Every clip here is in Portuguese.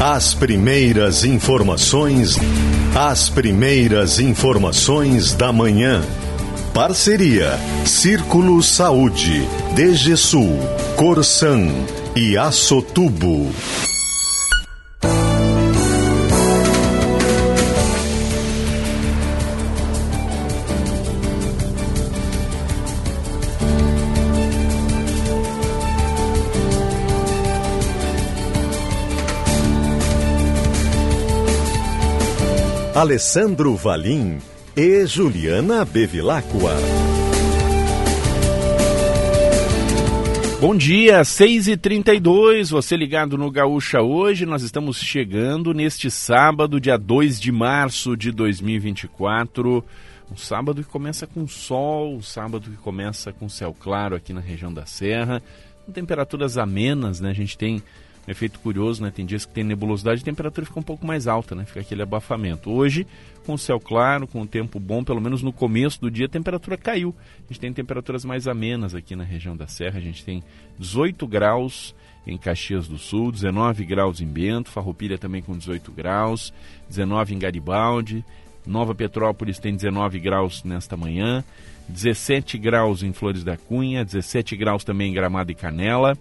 As primeiras informações, as primeiras informações da manhã. Parceria Círculo Saúde, DGSul, Corsan e Açotubo. Alessandro Valim e Juliana Bevilacqua. Bom dia, 6h32, você ligado no Gaúcha hoje. Nós estamos chegando neste sábado, dia 2 de março de 2024. Um sábado que começa com sol, um sábado que começa com céu claro aqui na região da Serra, temperaturas amenas, né? A gente tem efeito curioso, né? Tem dias que tem nebulosidade e a temperatura fica um pouco mais alta, né? Fica aquele abafamento. Hoje, com o céu claro, com o tempo bom, pelo menos no começo do dia, a temperatura caiu. A gente tem temperaturas mais amenas aqui na região da Serra. A gente tem 18 graus em Caxias do Sul, 19 graus em Bento, Farroupilha também com 18 graus, 19 em Garibaldi, Nova Petrópolis tem 19 graus nesta manhã, 17 graus em Flores da Cunha, 17 graus também em Gramado e Canela.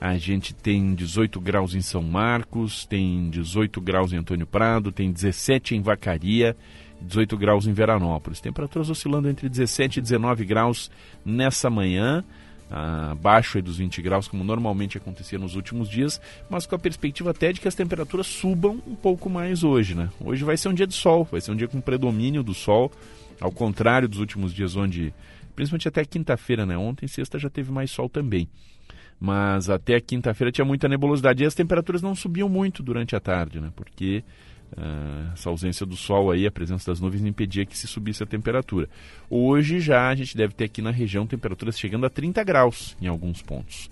A gente tem 18 graus em São Marcos, tem 18 graus em Antônio Prado, tem 17 em Vacaria, 18 graus em Veranópolis. Temperaturas oscilando entre 17 e 19 graus nessa manhã, abaixo dos 20 graus, como normalmente acontecia nos últimos dias, mas com a perspectiva até de que as temperaturas subam um pouco mais hoje. Né? Hoje vai ser um dia de sol, vai ser um dia com predomínio do sol, ao contrário dos últimos dias, onde, principalmente até quinta-feira, né? ontem, sexta, já teve mais sol também mas até quinta-feira tinha muita nebulosidade e as temperaturas não subiam muito durante a tarde, né? Porque uh, essa ausência do sol aí, a presença das nuvens impedia que se subisse a temperatura. Hoje já a gente deve ter aqui na região temperaturas chegando a 30 graus em alguns pontos,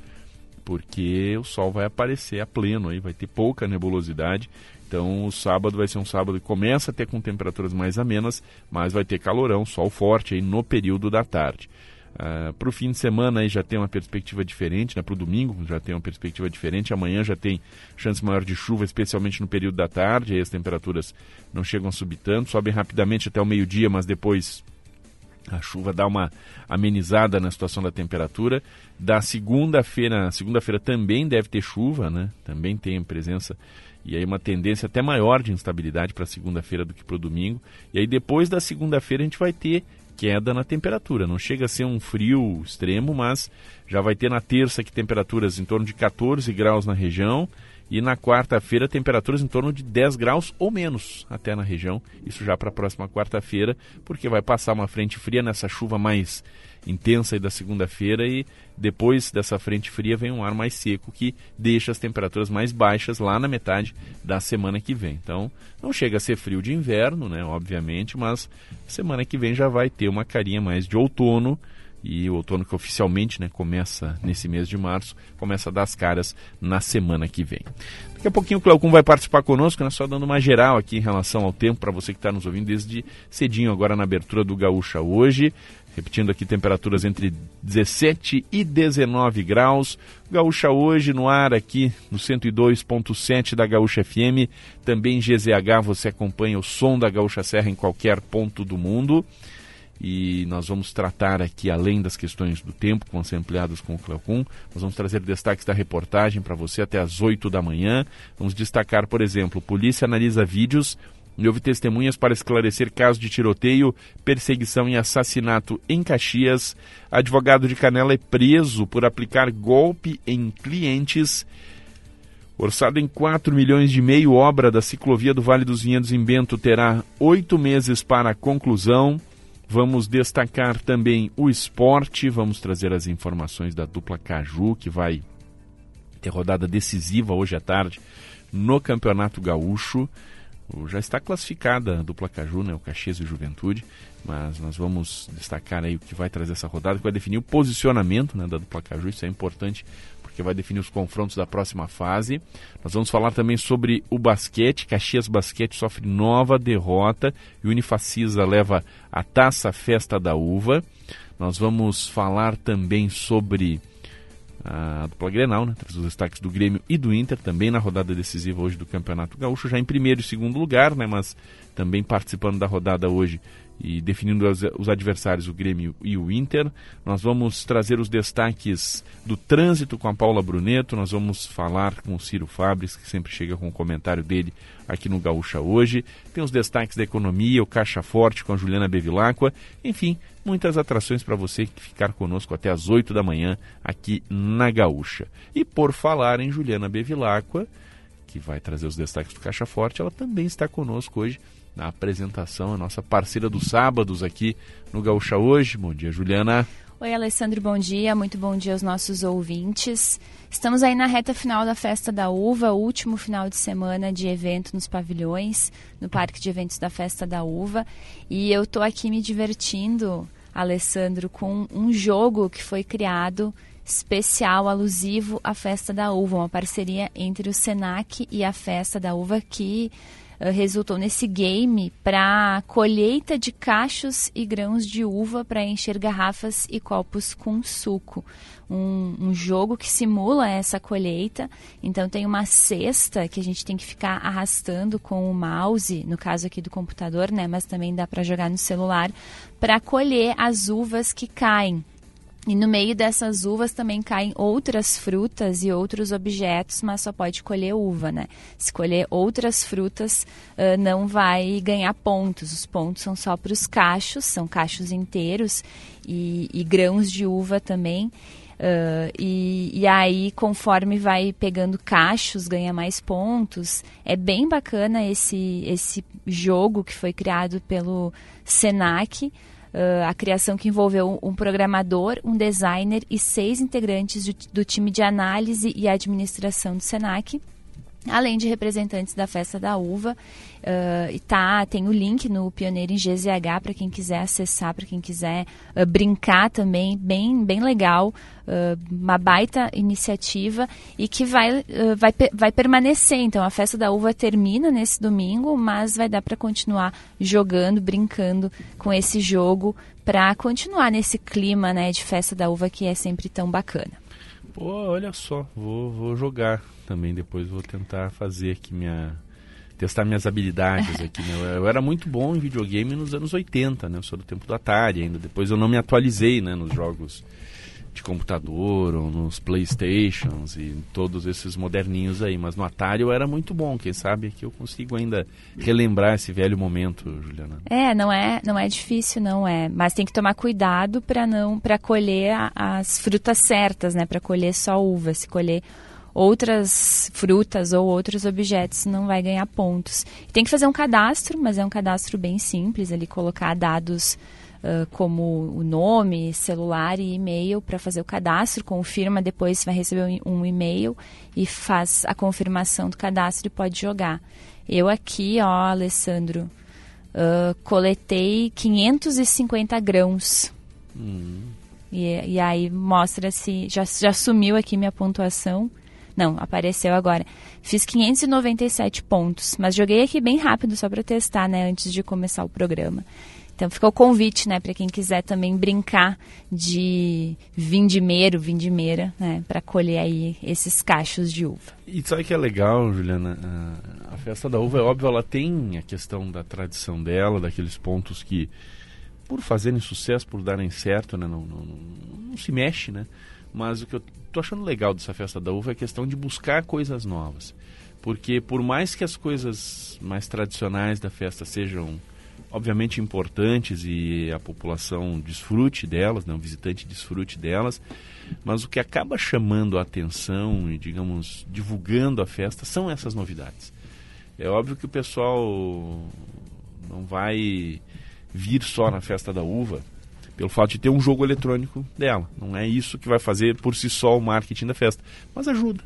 porque o sol vai aparecer a pleno aí, vai ter pouca nebulosidade. Então o sábado vai ser um sábado que começa a ter com temperaturas mais amenas, mas vai ter calorão, sol forte aí no período da tarde. Uh, para o fim de semana aí já tem uma perspectiva diferente, né? para o domingo já tem uma perspectiva diferente, amanhã já tem chance maior de chuva, especialmente no período da tarde, aí as temperaturas não chegam a subir tanto, sobem rapidamente até o meio-dia, mas depois a chuva dá uma amenizada na situação da temperatura. Da segunda-feira, segunda-feira também deve ter chuva, né? Também tem presença e aí uma tendência até maior de instabilidade para segunda-feira do que para o domingo. E aí depois da segunda-feira a gente vai ter queda na temperatura. Não chega a ser um frio extremo, mas já vai ter na terça que temperaturas em torno de 14 graus na região e na quarta-feira temperaturas em torno de 10 graus ou menos até na região. Isso já para a próxima quarta-feira, porque vai passar uma frente fria nessa chuva mais intensa da segunda-feira e depois dessa frente fria vem um ar mais seco que deixa as temperaturas mais baixas lá na metade da semana que vem. Então, não chega a ser frio de inverno, né, obviamente, mas semana que vem já vai ter uma carinha mais de outono e o outono que oficialmente né, começa nesse mês de março, começa a dar as caras na semana que vem. Daqui a pouquinho o Cleocum vai participar conosco, né, só dando uma geral aqui em relação ao tempo para você que está nos ouvindo desde cedinho agora na abertura do Gaúcha hoje. Repetindo aqui, temperaturas entre 17 e 19 graus. Gaúcha hoje no ar aqui no 102.7 da Gaúcha FM. Também GZH, você acompanha o som da Gaúcha Serra em qualquer ponto do mundo. E nós vamos tratar aqui, além das questões do tempo, que vão ser ampliadas com o Cleocum, nós vamos trazer destaques da reportagem para você até às 8 da manhã. Vamos destacar, por exemplo, polícia analisa vídeos e houve testemunhas para esclarecer caso de tiroteio, perseguição e assassinato em Caxias. Advogado de Canela é preso por aplicar golpe em clientes. Orçado em 4 milhões de meio, obra da ciclovia do Vale dos Vinhedos em Bento terá oito meses para a conclusão. Vamos destacar também o esporte, vamos trazer as informações da dupla Caju, que vai ter rodada decisiva hoje à tarde no Campeonato Gaúcho. Já está classificada a dupla Caju, né, o Caxias e o Juventude, mas nós vamos destacar aí o que vai trazer essa rodada, que vai definir o posicionamento né, da dupla Caju, isso é importante porque vai definir os confrontos da próxima fase. Nós vamos falar também sobre o basquete. Caxias Basquete sofre nova derrota e o Unifacisa leva a taça Festa da Uva. Nós vamos falar também sobre a dupla Grenal, né? Traz os destaques do Grêmio e do Inter, também na rodada decisiva hoje do Campeonato Gaúcho, já em primeiro e segundo lugar, né? Mas também participando da rodada hoje e definindo os adversários, o Grêmio e o Inter. Nós vamos trazer os destaques do trânsito com a Paula Bruneto, nós vamos falar com o Ciro Fabres, que sempre chega com o comentário dele aqui no Gaúcha hoje. Tem os destaques da economia, o Caixa Forte com a Juliana Bevilacqua. Enfim, muitas atrações para você ficar conosco até às 8 da manhã aqui na Gaúcha. E por falar em Juliana Bevilacqua, que vai trazer os destaques do Caixa Forte, ela também está conosco hoje na apresentação, a nossa parceira dos sábados aqui no Gaúcha Hoje. Bom dia, Juliana. Oi, Alessandro, bom dia. Muito bom dia aos nossos ouvintes. Estamos aí na reta final da Festa da Uva, último final de semana de evento nos pavilhões, no Parque de Eventos da Festa da Uva. E eu estou aqui me divertindo, Alessandro, com um jogo que foi criado especial, alusivo à Festa da Uva, uma parceria entre o Senac e a Festa da Uva que resultou nesse game para colheita de cachos e grãos de uva para encher garrafas e copos com suco. Um, um, jogo que simula essa colheita. Então tem uma cesta que a gente tem que ficar arrastando com o mouse, no caso aqui do computador, né? Mas também dá para jogar no celular, para colher as uvas que caem. E no meio dessas uvas também caem outras frutas e outros objetos, mas só pode colher uva, né? Se colher outras frutas, uh, não vai ganhar pontos. Os pontos são só para os cachos, são cachos inteiros e, e grãos de uva também. Uh, e, e, aí, conforme vai pegando cachos, ganha mais pontos. É bem bacana esse, esse jogo que foi criado pelo Senac. Uh, a criação que envolveu um programador, um designer e seis integrantes do, do time de análise e administração do SENAC além de representantes da Festa da Uva. Uh, tá, tem o link no Pioneiro em GZH para quem quiser acessar, para quem quiser uh, brincar também, bem, bem legal, uh, uma baita iniciativa e que vai, vai, vai permanecer. Então a Festa da Uva termina nesse domingo, mas vai dar para continuar jogando, brincando com esse jogo para continuar nesse clima né, de Festa da Uva que é sempre tão bacana. Pô, olha só, vou, vou jogar também depois vou tentar fazer aqui minha testar minhas habilidades aqui, né? eu, era muito bom em videogame nos anos 80, né? Eu sou do tempo do Atari ainda. Depois eu não me atualizei, né, nos jogos de computador ou nos Playstations e todos esses moderninhos aí, mas no Atari eu era muito bom, quem sabe que eu consigo ainda relembrar esse velho momento, Juliana. É, não é, não é difícil não é, mas tem que tomar cuidado para não para colher a, as frutas certas, né, para colher só uva, se colher outras frutas ou outros objetos não vai ganhar pontos. Tem que fazer um cadastro, mas é um cadastro bem simples, ali colocar dados uh, como o nome, celular e e-mail para fazer o cadastro, confirma, depois você vai receber um e-mail e faz a confirmação do cadastro e pode jogar. Eu aqui, ó, Alessandro, uh, coletei 550 grãos. Hum. E, e, aí mostra se já, já sumiu aqui minha pontuação. Não, apareceu agora. Fiz 597 pontos, mas joguei aqui bem rápido só para testar, né, antes de começar o programa. Então fica o convite, né, para quem quiser também brincar de vindimeiro, vindimeira, né, para colher aí esses cachos de uva. E sabe que é legal, Juliana? A, festa da uva, é óbvio, ela tem a questão da tradição dela, daqueles pontos que, por fazerem sucesso, por darem certo, né, não, não, não, não se mexe, né? Mas o que eu tô achando legal dessa festa da uva é a questão de buscar coisas novas. Porque por mais que as coisas mais tradicionais da festa sejam obviamente importantes e a população desfrute delas, né, o visitante desfrute delas, mas o que acaba chamando a atenção e, digamos, divulgando a festa são essas novidades. É óbvio que o pessoal não vai vir só na festa da uva pelo fato de ter um jogo eletrônico dela. Não é isso que vai fazer por si só o marketing da festa, mas ajuda.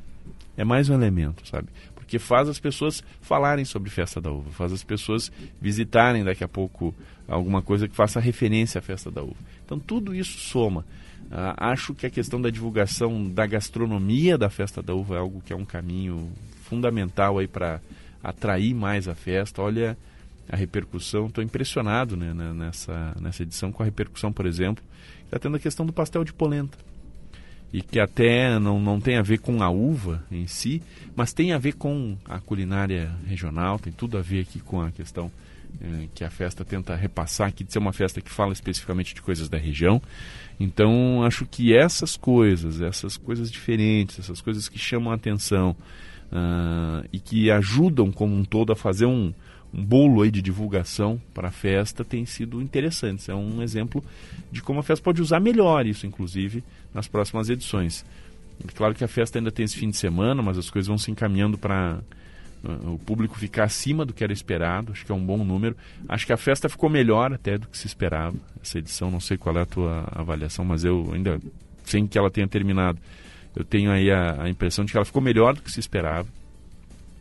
É mais um elemento, sabe? Porque faz as pessoas falarem sobre Festa da Uva, faz as pessoas visitarem daqui a pouco alguma coisa que faça referência à Festa da Uva. Então tudo isso soma. Uh, acho que a questão da divulgação da gastronomia da Festa da Uva é algo que é um caminho fundamental aí para atrair mais a festa. Olha, a repercussão. Estou impressionado né, nessa, nessa edição com a repercussão, por exemplo, está tendo a questão do pastel de polenta. e que até não, não tem a ver com a uva em si, mas tem a ver com a culinária regional, tem tudo a ver aqui com a questão eh, que a festa tenta repassar aqui, de ser uma festa que fala especificamente de coisas da região. Então, acho que essas coisas, essas coisas diferentes, essas coisas que chamam a atenção uh, e que ajudam como um todo a fazer um, um bolo aí de divulgação para a festa tem sido interessantes. É um exemplo de como a festa pode usar melhor isso, inclusive, nas próximas edições. Claro que a festa ainda tem esse fim de semana, mas as coisas vão se encaminhando para uh, o público ficar acima do que era esperado. Acho que é um bom número. Acho que a festa ficou melhor até do que se esperava. Essa edição, não sei qual é a tua avaliação, mas eu ainda, sem que ela tenha terminado, eu tenho aí a, a impressão de que ela ficou melhor do que se esperava.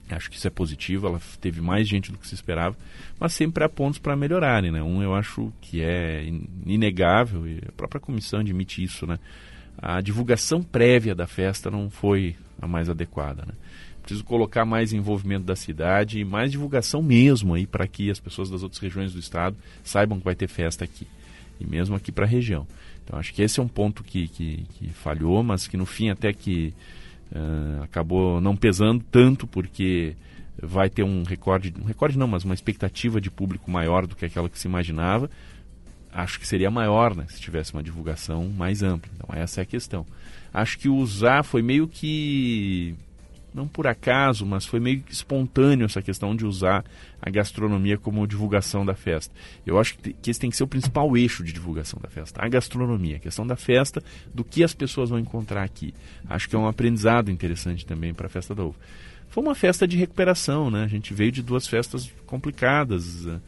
Acho que isso é positivo, ela teve mais gente do que se esperava, mas sempre há pontos para melhorarem, né? Um eu acho que é inegável, e a própria comissão admite isso, né? A divulgação prévia da festa não foi a mais adequada, né? Preciso colocar mais envolvimento da cidade e mais divulgação mesmo aí para que as pessoas das outras regiões do estado saibam que vai ter festa aqui, e mesmo aqui para a região. Então acho que esse é um ponto que, que, que falhou, mas que no fim até que Uh, acabou não pesando tanto porque vai ter um recorde, um recorde não, mas uma expectativa de público maior do que aquela que se imaginava. Acho que seria maior, né, se tivesse uma divulgação mais ampla. Então essa é a questão. Acho que usar foi meio que não por acaso, mas foi meio espontâneo essa questão de usar a gastronomia como divulgação da festa. Eu acho que, esse tem que ser o principal eixo de divulgação da festa, a gastronomia, a questão da festa, do que as pessoas vão encontrar aqui. Acho que é um aprendizado interessante também para a festa da uva. Foi uma festa de recuperação, né? A gente veio de duas festas complicadas. Eh,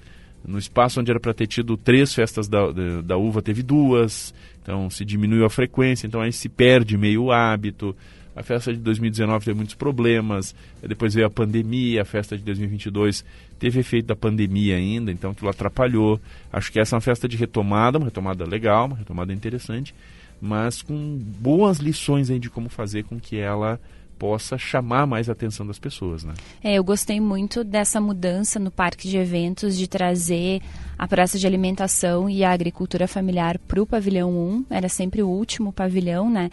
no espaço onde era para ter tido três festas da, da, da uva, teve duas. Então se diminuiu a frequência, então aí se perde meio o hábito. A festa de 2019 teve muitos problemas, depois veio a pandemia, a festa de 2022 teve efeito da pandemia ainda, então aquilo atrapalhou. Acho que essa é uma festa de retomada, uma retomada legal, uma retomada interessante, mas com boas lições aí de como fazer com que ela possa chamar mais a atenção das pessoas, né? É, eu gostei muito dessa mudança no parque de eventos de trazer a praça de alimentação e a agricultura familiar para o pavilhão 1, era sempre o último pavilhão, né?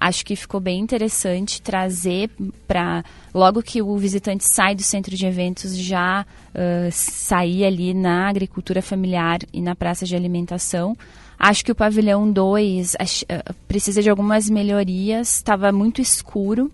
Acho que ficou bem interessante trazer para logo que o visitante sai do centro de eventos já uh, sair ali na agricultura familiar e na praça de alimentação. Acho que o pavilhão 2 uh, precisa de algumas melhorias, estava muito escuro.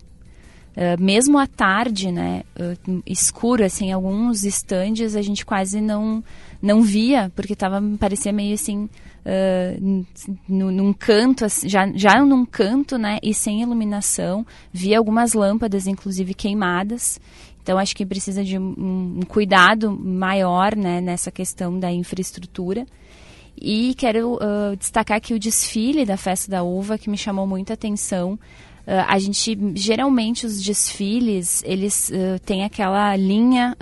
Uh, mesmo à tarde, né, uh, escuro, assim, alguns estandes a gente quase não não via, porque tava, parecia meio assim, uh, num canto, já, já num canto, né, e sem iluminação. Vi algumas lâmpadas, inclusive, queimadas. Então, acho que precisa de um, um cuidado maior, né, nessa questão da infraestrutura. E quero uh, destacar aqui o desfile da Festa da Uva, que me chamou muita atenção. Uh, a gente, geralmente, os desfiles, eles uh, têm aquela linha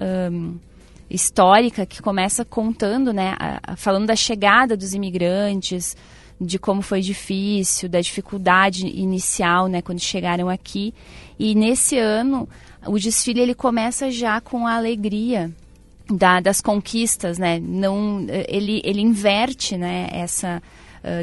histórica que começa contando, né, a, falando da chegada dos imigrantes, de como foi difícil, da dificuldade inicial, né, quando chegaram aqui. E nesse ano, o desfile ele começa já com a alegria da, das conquistas, né? Não, ele, ele inverte, né, essa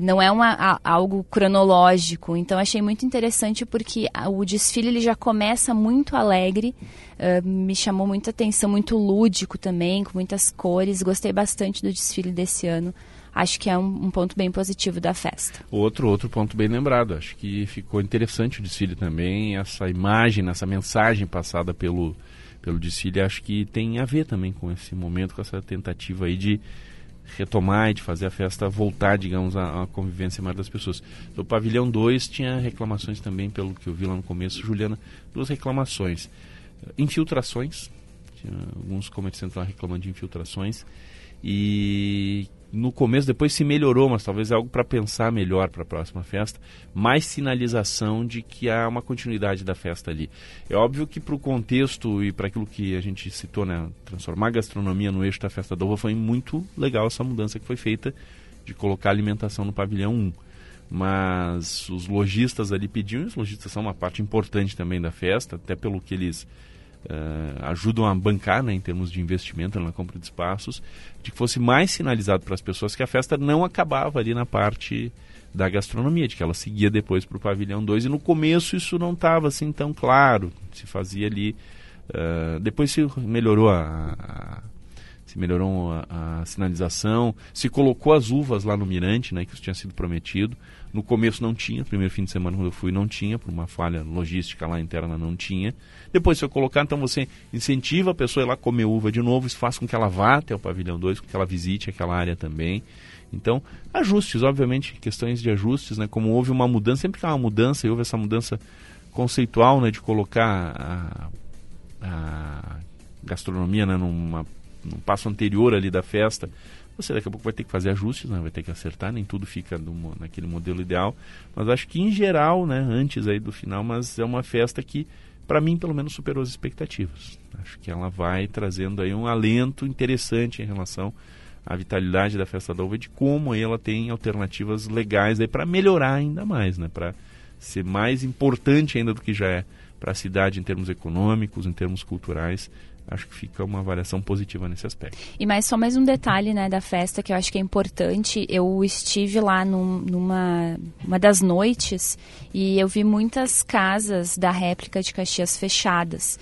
não é uma, a, algo cronológico. Então achei muito interessante porque o desfile ele já começa muito alegre, uh, me chamou muita atenção, muito lúdico também, com muitas cores. Gostei bastante do desfile desse ano. Acho que é um, um, ponto bem positivo da festa. Outro outro ponto bem lembrado. Acho que ficou interessante o desfile também. Essa imagem, essa mensagem passada pelo pelo desfile, acho que tem a ver também com esse momento, com essa tentativa aí de retomar e de fazer a festa voltar, digamos, à, à convivência maior das pessoas. No pavilhão 2 tinha reclamações também, pelo que eu vi lá no começo, Juliana, duas reclamações. Infiltrações, tinha alguns comerciantes lá reclamando de infiltrações, e no começo, depois se melhorou, mas talvez é algo para pensar melhor para a próxima festa. Mais sinalização de que há uma continuidade da festa ali. É óbvio que para o contexto e para aquilo que a gente citou, né, transformar a gastronomia no eixo da festa da uva, foi muito legal essa mudança que foi feita de colocar alimentação no pavilhão 1. Mas os lojistas ali pediam, e os lojistas são uma parte importante também da festa, até pelo que eles uh, ajudam a bancar né, em termos de investimento na compra de espaços, de que fosse mais sinalizado para as pessoas que a festa não acabava ali na parte da gastronomia, de que ela seguia depois para o pavilhão 2 e no começo isso não estava assim tão claro, se fazia ali, uh, depois se melhorou a, a se melhorou a, a, sinalização, se colocou as uvas lá no mirante, né, que isso tinha sido prometido. No começo não tinha, primeiro fim de semana quando eu fui não tinha, por uma falha logística lá interna não tinha. Depois foi colocar, então você incentiva a pessoa a ir lá comer uva de novo, isso faz com que ela vá até o pavilhão 2, com que ela visite aquela área também. Então, ajustes, obviamente, questões de ajustes, né? Como houve uma mudança, sempre que há uma mudança, e houve essa mudança conceitual, né? De colocar a, a gastronomia né, numa, num passo anterior ali da festa, você daqui a pouco vai ter que fazer ajustes, né? vai ter que acertar, nem tudo fica do, naquele modelo ideal. Mas acho que em geral, né, antes aí do final, mas é uma festa que, para mim, pelo menos superou as expectativas. Acho que ela vai trazendo aí um alento interessante em relação a vitalidade da festa da uva de como ela tem alternativas legais aí para melhorar ainda mais, né? Para ser mais importante ainda do que já é para a cidade em termos econômicos, em termos culturais. Acho que fica uma avaliação positiva nesse aspecto. E mais só mais um detalhe né, da festa que eu acho que é importante. Eu estive lá num, numa uma das noites e eu vi muitas casas da réplica de Caxias fechadas.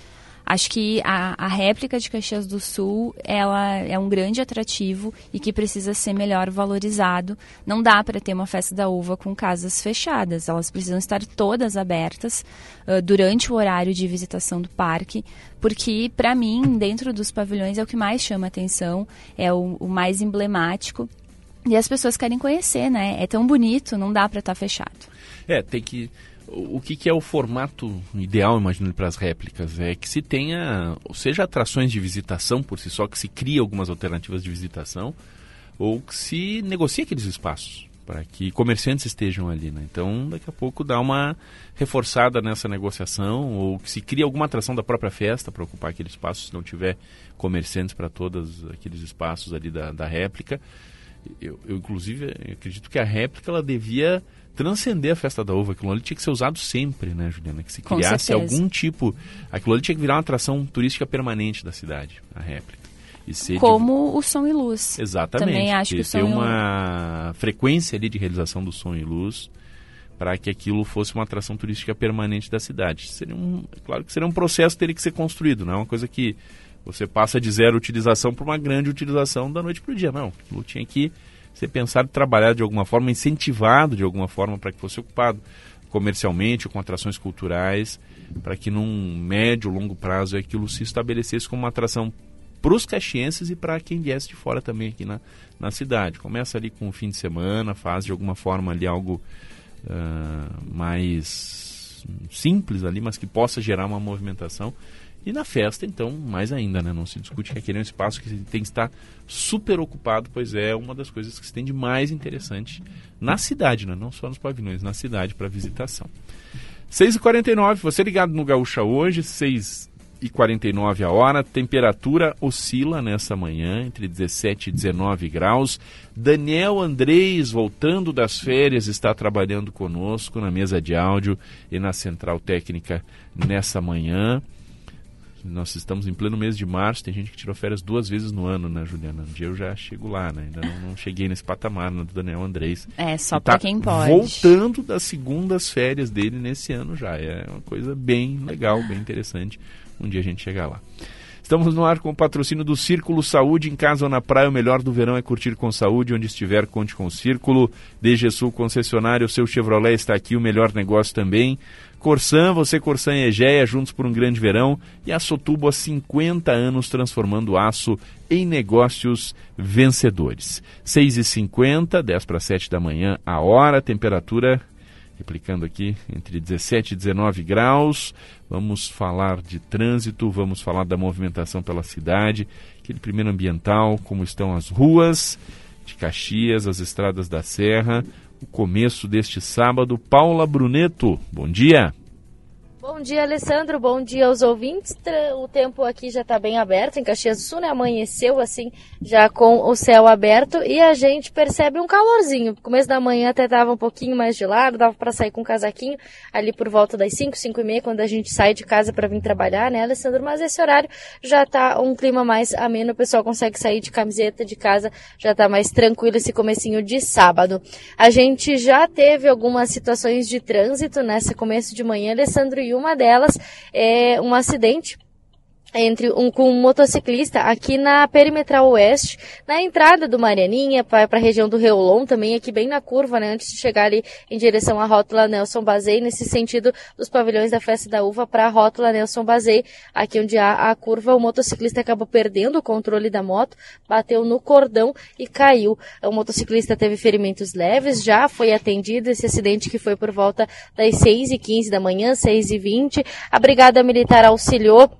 Acho que a, a réplica de Caxias do Sul ela é um grande atrativo e que precisa ser melhor valorizado. Não dá para ter uma festa da uva com casas fechadas, elas precisam estar todas abertas uh, durante o horário de visitação do parque, porque para mim dentro dos pavilhões é o que mais chama atenção, é o, o mais emblemático e as pessoas querem conhecer, né? É tão bonito, não dá para estar tá fechado. É, tem que o que, que, é o formato ideal, imagino, para as réplicas? É que se tenha, seja atrações de visitação por si só, que se crie algumas alternativas de visitação, ou que se negocie aqueles espaços para que comerciantes estejam ali. Né? Então, daqui a pouco dá uma reforçada nessa negociação, ou que se crie alguma atração da própria festa para ocupar aquele espaço, se não tiver comerciantes para todos aqueles espaços ali da, da réplica. Eu, eu, inclusive, acredito que a réplica ela devia transcender a festa da uva. Aquilo ali tinha que ser usado sempre, né, Juliana? Que se criasse algum tipo. Aquilo ali tinha que virar uma atração turística permanente da cidade, a réplica. Como de... o som e luz. Exatamente. Também acho que o som ter uma frequência ali de realização do som e luz para que aquilo fosse uma atração turística permanente da cidade. Seria um, claro que seria um processo que teria que ser construído, não é uma coisa que você passa de zero utilização para uma grande utilização da noite para o dia. Não, aquilo tinha que ser pensado e trabalhado de alguma forma, incentivado de alguma forma para que fosse ocupado comercialmente ou com atrações culturais, para que num médio, longo prazo aquilo se estabelecesse como uma atração para os caxienses e para quem viesse de fora também aqui na, na cidade. Começa ali com o fim de semana, faz de alguma forma ali algo uh, mais simples ali, mas que possa gerar uma movimentação e na festa, então, mais ainda, né? Não se discute que aquele é um espaço que tem que estar super ocupado, pois é uma das coisas que se tem de mais interessante na cidade, né? não só nos pavilhões, na cidade para visitação. 6h49, você ligado no Gaúcha hoje, 6h49 a hora, temperatura oscila nessa manhã entre 17 e 19 graus. Daniel Andrés, voltando das férias, está trabalhando conosco na mesa de áudio e na central técnica nessa manhã. Nós estamos em pleno mês de março, tem gente que tirou férias duas vezes no ano, né, Juliana? Um dia eu já chego lá, né? Ainda não, não cheguei nesse patamar né, do Daniel Andrés. É, só para tá quem pode. Voltando das segundas férias dele nesse ano já. É uma coisa bem legal, bem interessante. Um dia a gente chegar lá. Estamos no ar com o patrocínio do Círculo Saúde, em casa ou na praia. O melhor do verão é curtir com saúde. Onde estiver, conte com o Círculo. DG Sul Concessionário, o seu Chevrolet está aqui, o melhor negócio também. Corsan, você Corsan e Egeia, juntos por um grande verão. E a Sotubo há 50 anos transformando aço em negócios vencedores. 6h50, 10 para 7 da manhã, a hora, temperatura replicando aqui, entre 17 e 19 graus. Vamos falar de trânsito, vamos falar da movimentação pela cidade, aquele primeiro ambiental, como estão as ruas de Caxias, as estradas da Serra. O começo deste sábado, Paula Bruneto, bom dia. Bom dia, Alessandro. Bom dia aos ouvintes. O tempo aqui já está bem aberto em Caxias do Sul, né? Amanheceu assim, já com o céu aberto e a gente percebe um calorzinho. No começo da manhã até estava um pouquinho mais gelado, dava para sair com um casaquinho ali por volta das 5, 5 e meia, quando a gente sai de casa para vir trabalhar, né, Alessandro? Mas esse horário já está um clima mais ameno, o pessoal consegue sair de camiseta de casa, já está mais tranquilo esse comecinho de sábado. A gente já teve algumas situações de trânsito nesse começo de manhã, Alessandro, e uma delas é um acidente entre um com um motociclista aqui na perimetral oeste, na entrada do Marianinha, para a região do Reolon, também aqui bem na curva, né, antes de chegar ali em direção à rótula Nelson Bazei, nesse sentido dos pavilhões da Festa da Uva para a rótula Nelson Bazei, aqui onde há a curva, o motociclista acabou perdendo o controle da moto, bateu no cordão e caiu. O motociclista teve ferimentos leves, já foi atendido esse acidente que foi por volta das 6 e 15 da manhã, 6 e 20 A Brigada Militar auxiliou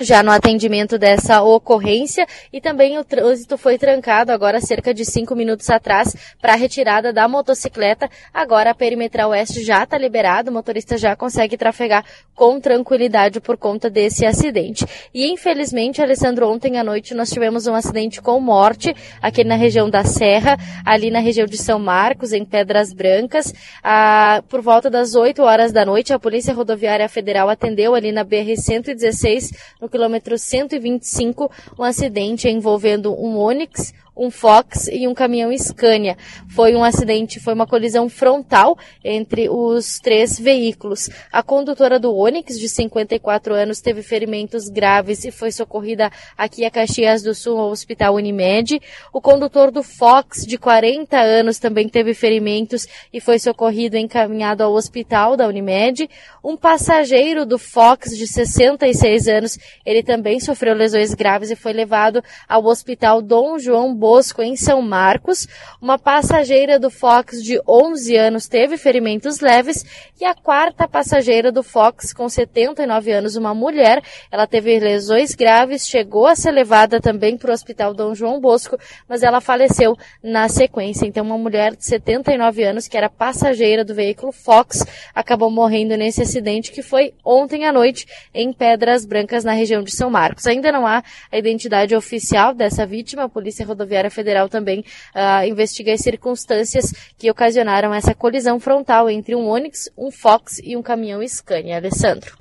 já no atendimento dessa ocorrência e também o trânsito foi trancado agora cerca de cinco minutos atrás para a retirada da motocicleta. Agora a perimetral oeste já está liberada, o motorista já consegue trafegar com tranquilidade por conta desse acidente. E infelizmente, Alessandro, ontem à noite nós tivemos um acidente com morte aqui na região da Serra, ali na região de São Marcos, em Pedras Brancas. Ah, por volta das 8 horas da noite, a Polícia Rodoviária Federal atendeu ali na BR-116 no quilômetro 125, um acidente envolvendo um Onix, um Fox e um caminhão Scania. Foi um acidente, foi uma colisão frontal entre os três veículos. A condutora do Onix, de 54 anos, teve ferimentos graves e foi socorrida aqui a Caxias do Sul, ao Hospital Unimed. O condutor do Fox, de 40 anos, também teve ferimentos e foi socorrido e encaminhado ao hospital da Unimed. Um passageiro do Fox, de 66 anos, ele também sofreu lesões graves e foi levado ao Hospital Dom João Bosco, em São Marcos. Uma passageira do Fox de 11 anos teve ferimentos leves e a quarta passageira do Fox, com 79 anos, uma mulher, ela teve lesões graves, chegou a ser levada também para o Hospital Dom João Bosco, mas ela faleceu na sequência. Então, uma mulher de 79 anos, que era passageira do veículo Fox, acabou morrendo nesse acidente que foi ontem à noite em Pedras Brancas, na região de São Marcos. Ainda não há a identidade oficial dessa vítima, a Polícia Rodoviária Rodoviária Federal também uh, investiga as circunstâncias que ocasionaram essa colisão frontal entre um Onix, um Fox e um caminhão Scania. Alessandro.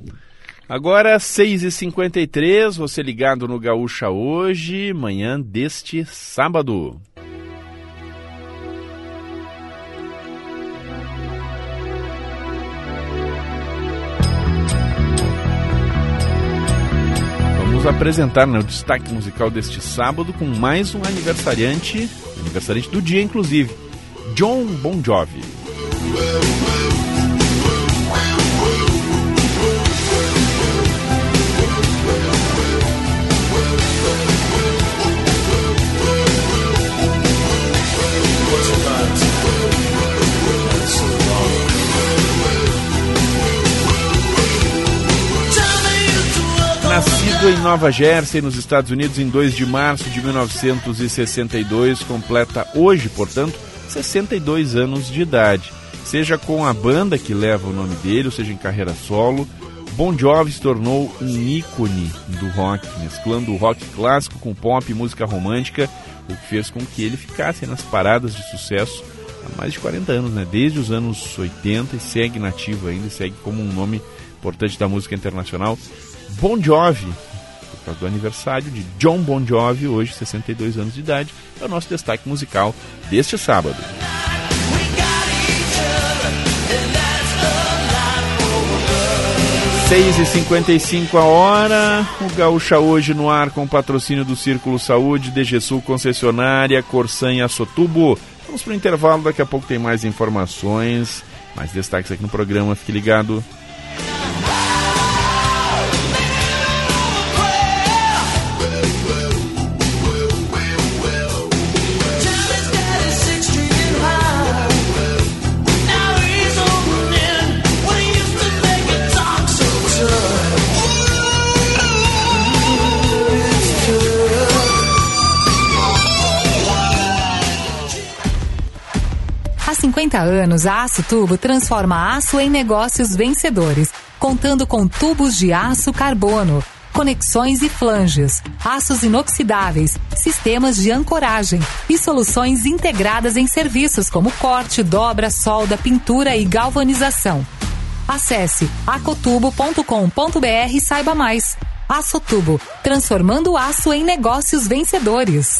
Agora, 6h53, você ligado no Gaúcha hoje, manhã deste sábado. Vamos apresentar né, o destaque musical deste sábado com mais um aniversariante, aniversariante do dia inclusive, John Bon Jovi. Nascido em Nova Jersey, nos Estados Unidos, em 2 de março de 1962, completa hoje, portanto, 62 anos de idade. Seja com a banda que leva o nome dele, ou seja em carreira solo, Bon Jovi se tornou um ícone do rock, mesclando o rock clássico com pop e música romântica, o que fez com que ele ficasse nas paradas de sucesso há mais de 40 anos, né? desde os anos 80 e segue nativo ainda, segue como um nome importante da música internacional. Bon Jovi, por causa do aniversário de John Bon Jovi, hoje 62 anos de idade, é o nosso destaque musical deste sábado. Seis e cinquenta a hora, o Gaúcha hoje no ar com patrocínio do Círculo Saúde, DGSul Concessionária, Corsan e Assotubo. Vamos para o intervalo, daqui a pouco tem mais informações, mais destaques aqui no programa, fique ligado. 50 anos, a Aço Tubo transforma aço em negócios vencedores contando com tubos de aço carbono, conexões e flanges, aços inoxidáveis, sistemas de ancoragem e soluções integradas em serviços como corte, dobra, solda, pintura e galvanização. Acesse acotubo.com.br e saiba mais. Açotubo, transformando o aço em negócios vencedores.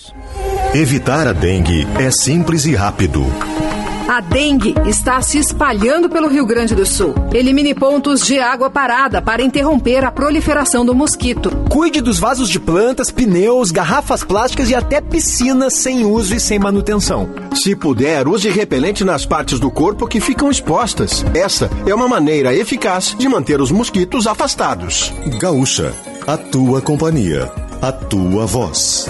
Evitar a dengue é simples e rápido. A dengue está se espalhando pelo Rio Grande do Sul. Elimine pontos de água parada para interromper a proliferação do mosquito. Cuide dos vasos de plantas, pneus, garrafas plásticas e até piscinas sem uso e sem manutenção. Se puder, use repelente nas partes do corpo que ficam expostas. Essa é uma maneira eficaz de manter os mosquitos afastados. Gaúcha, a tua companhia, a tua voz.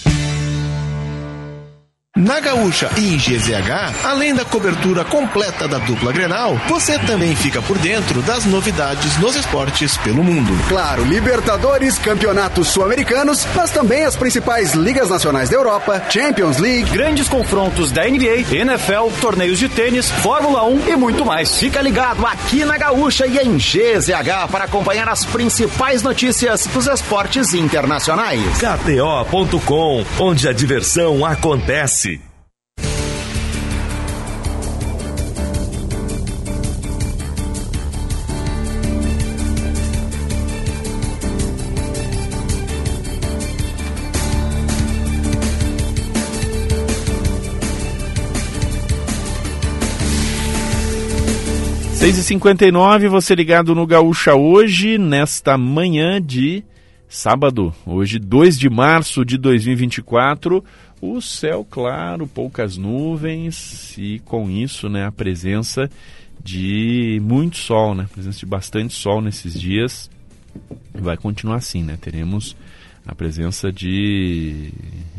Na Gaúcha e em GZH, além da cobertura completa da dupla Grenal, você também fica por dentro das novidades nos esportes pelo mundo. Claro, Libertadores, campeonatos sul-americanos, mas também as principais ligas nacionais da Europa, Champions League, grandes confrontos da NBA, NFL, torneios de tênis, Fórmula 1 e muito mais. Fica ligado aqui na Gaúcha e em GZH para acompanhar as principais notícias dos esportes internacionais. KTO.com, onde a diversão acontece. Seis e cinquenta e nove, você ligado no Gaúcha hoje, nesta manhã de sábado, hoje 2 de março de 2024, o céu claro, poucas nuvens e com isso, né, a presença de muito sol, né, a presença de bastante sol nesses dias, vai continuar assim, né, teremos a presença de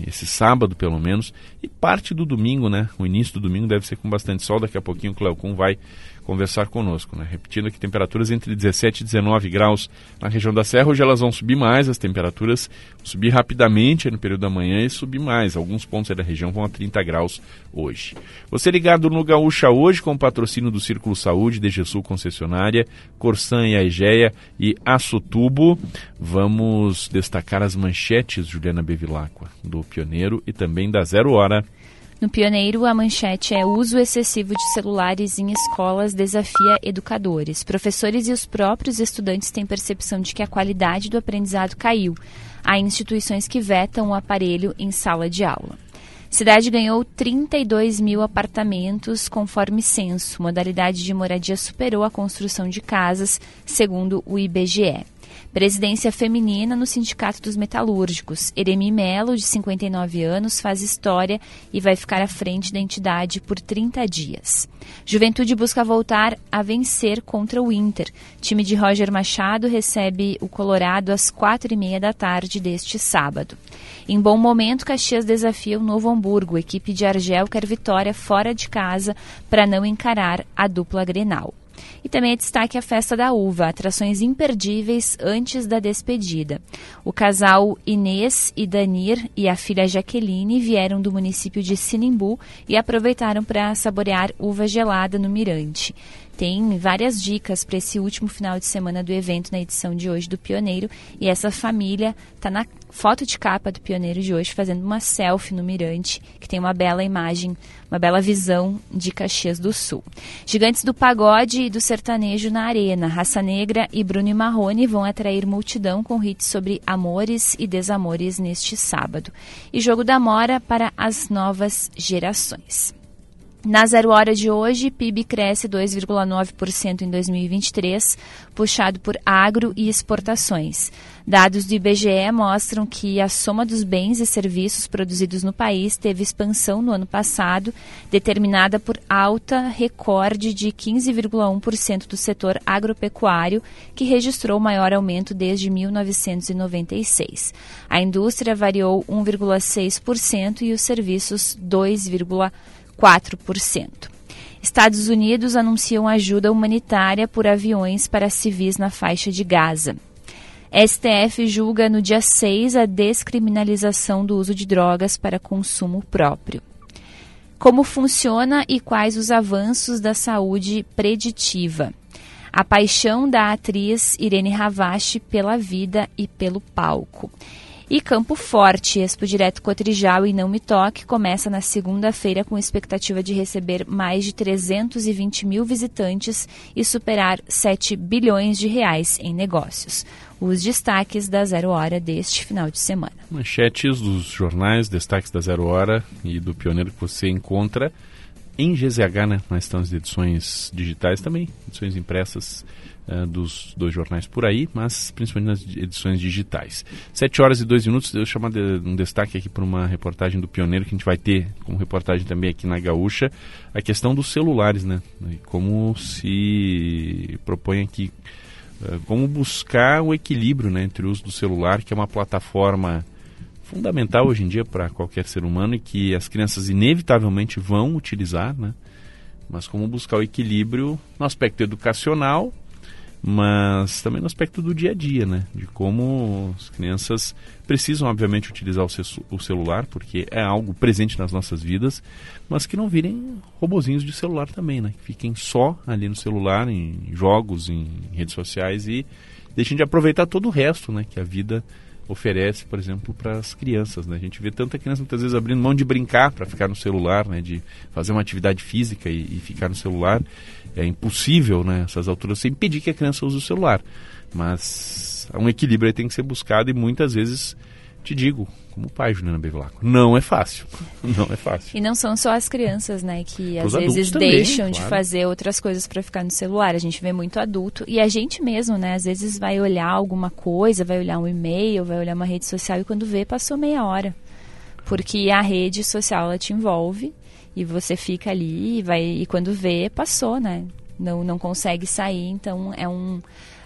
esse sábado pelo menos e parte do domingo, né? O início do domingo deve ser com bastante sol. Daqui a pouquinho o Cleocum vai conversar conosco, né? Repetindo aqui, temperaturas entre 17 e 19 graus na região da Serra. Hoje elas vão subir mais, as temperaturas subir rapidamente no período da manhã e subir mais. Alguns pontos da região vão a 30 graus hoje. Você ligado no Gaúcha hoje com o patrocínio do Círculo Saúde, DGSul Concessionária, Corsan e Aegeia e Açotubo. Vamos destacar as manchetes, Juliana Bevilacqua, do Pioneiro e também da Zero Hora. No Pioneiro, a manchete é uso excessivo de celulares em escolas desafia educadores. Professores e os próprios estudantes têm percepção de que a qualidade do aprendizado caiu. Há instituições que vetam o aparelho em sala de aula. Cidade ganhou 32 mil apartamentos conforme censo. Modalidade de moradia superou a construção de casas, segundo o IBGE. Presidência feminina no Sindicato dos Metalúrgicos. Eremi Melo, de 59 anos, faz história e vai ficar à frente da entidade por 30 dias. Juventude busca voltar a vencer contra o Inter. Time de Roger Machado recebe o Colorado às quatro e meia da tarde deste sábado. Em bom momento, Caxias desafia o Novo Hamburgo. Equipe de Argel quer vitória fora de casa para não encarar a dupla Grenal. E também é destaque a Festa da Uva, atrações imperdíveis antes da despedida. O casal Inês e Danir e a filha Jaqueline vieram do município de Sinimbu e aproveitaram para saborear uva gelada no Mirante tem várias dicas para esse último final de semana do evento na edição de hoje do Pioneiro. E essa família está na foto de capa do Pioneiro de hoje fazendo uma selfie no Mirante, que tem uma bela imagem, uma bela visão de Caxias do Sul. Gigantes do pagode e do sertanejo na arena, Raça Negra e Bruno e Marrone vão atrair multidão com hits sobre amores e desamores neste sábado. E jogo da Mora para as novas gerações. Na zero hora de hoje, PIB cresce 2,9% em 2023, puxado por agro e exportações. Dados do IBGE mostram que a soma dos bens e serviços produzidos no país teve expansão no ano passado, determinada por alta recorde de 15,1% do setor agropecuário, que registrou o maior aumento desde 1996. A indústria variou 1,6% e os serviços 2,4%. 4%. Estados Unidos anunciam ajuda humanitária por aviões para civis na faixa de Gaza. STF julga no dia 6 a descriminalização do uso de drogas para consumo próprio. Como funciona e quais os avanços da saúde preditiva? A paixão da atriz Irene Ravache pela vida e pelo palco. E Campo Forte, Expo Direto Cotrijal e Não Me Toque, começa na segunda-feira com expectativa de receber mais de 320 mil visitantes e superar 7 bilhões de reais em negócios. Os destaques da Zero Hora deste final de semana. Manchetes dos jornais, destaques da Zero Hora e do Pioneiro que você encontra em GZH, né? Nós estamos de edições digitais também, edições impressas uh, dos dois jornais por aí, mas principalmente nas edições digitais. Sete horas e dois minutos, eu chamar de, um destaque aqui para uma reportagem do Pioneiro que a gente vai ter como reportagem também aqui na Gaúcha, a questão dos celulares, né? E como se propõe aqui, uh, como buscar o equilíbrio né, entre o uso do celular, que é uma plataforma fundamental hoje em dia para qualquer ser humano e que as crianças inevitavelmente vão utilizar, né? Mas como buscar o equilíbrio no aspecto educacional, mas também no aspecto do dia a dia, né? De como as crianças precisam, obviamente, utilizar o, celular, porque é algo presente nas nossas vidas, mas que não virem robozinhos de celular também, né? Que fiquem só ali no celular, em jogos, em redes sociais e deixem de aproveitar todo o resto, né? Que a vida oferece, por exemplo, para as crianças. Né? A gente vê tanta criança muitas vezes abrindo mão de brincar para ficar no celular, né? de fazer uma atividade física e, e, ficar no celular. É impossível, né, alturas, você impedir que a criança use o celular. Mas um equilíbrio tem que ser buscado e muitas vezes te digo, como pai, Juliana Bevilacqua, não é fácil. Não é fácil. E não são só as crianças, né, que Pros às vezes também, deixam claro. de fazer outras coisas para ficar no celular. A gente vê muito adulto e a gente mesmo, né, às vezes vai olhar alguma coisa, vai olhar um e-mail, vai olhar uma rede social e quando vê passou meia hora. Porque a rede social ela te envolve e você fica ali e vai e quando vê passou, né? Não não consegue sair, então é um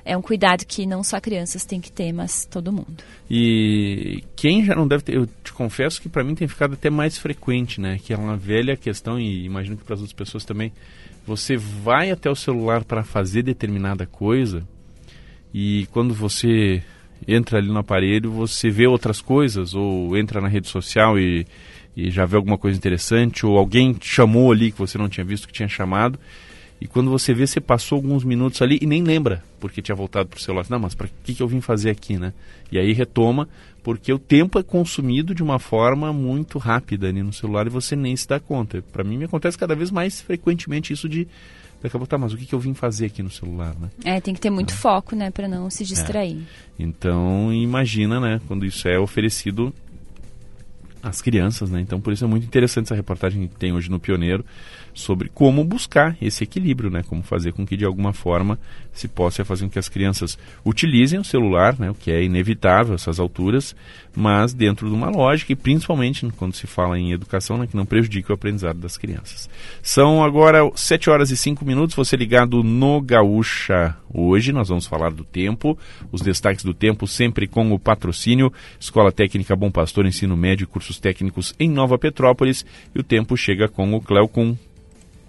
é um cuidado que não só crianças têm que ter, mas todo mundo. E quem já não deve ter, eu te confesso que para mim tem ficado até mais frequente, né? Que é uma velha questão e imagino que para as outras pessoas também. Você vai até o celular para fazer determinada coisa e quando você entra ali no aparelho, você vê outras coisas ou entra na rede social e, e já vê alguma coisa interessante ou alguém te chamou ali que você não tinha visto que tinha chamado e quando você vê, você passou alguns minutos ali e nem lembra porque tinha voltado para o celular. Não, mas para que, que eu vim fazer aqui, né? E aí retoma, porque o tempo é consumido de uma forma muito rápida ali no celular e você nem se dá conta. Para mim, me acontece cada vez mais frequentemente isso de daqui a pouco, tá, mas o que, que eu vim fazer aqui no celular, né? É, tem que ter muito é. foco, né, para não se distrair. É. Então, imagina, né, quando isso é oferecido às crianças, né? Então, por isso é muito interessante essa reportagem que tem hoje no Pioneiro sobre como buscar esse equilíbrio, né? Como fazer com que de alguma forma se possa fazer com que as crianças utilizem o celular, né? O que é inevitável essas alturas, mas dentro de uma lógica e principalmente quando se fala em educação, né? Que não prejudique o aprendizado das crianças. São agora 7 horas e 5 minutos, você ligado no Gaúcha. Hoje nós vamos falar do tempo, os destaques do tempo sempre com o patrocínio Escola Técnica Bom Pastor, Ensino Médio e Cursos Técnicos em Nova Petrópolis e o tempo chega com o Cleocum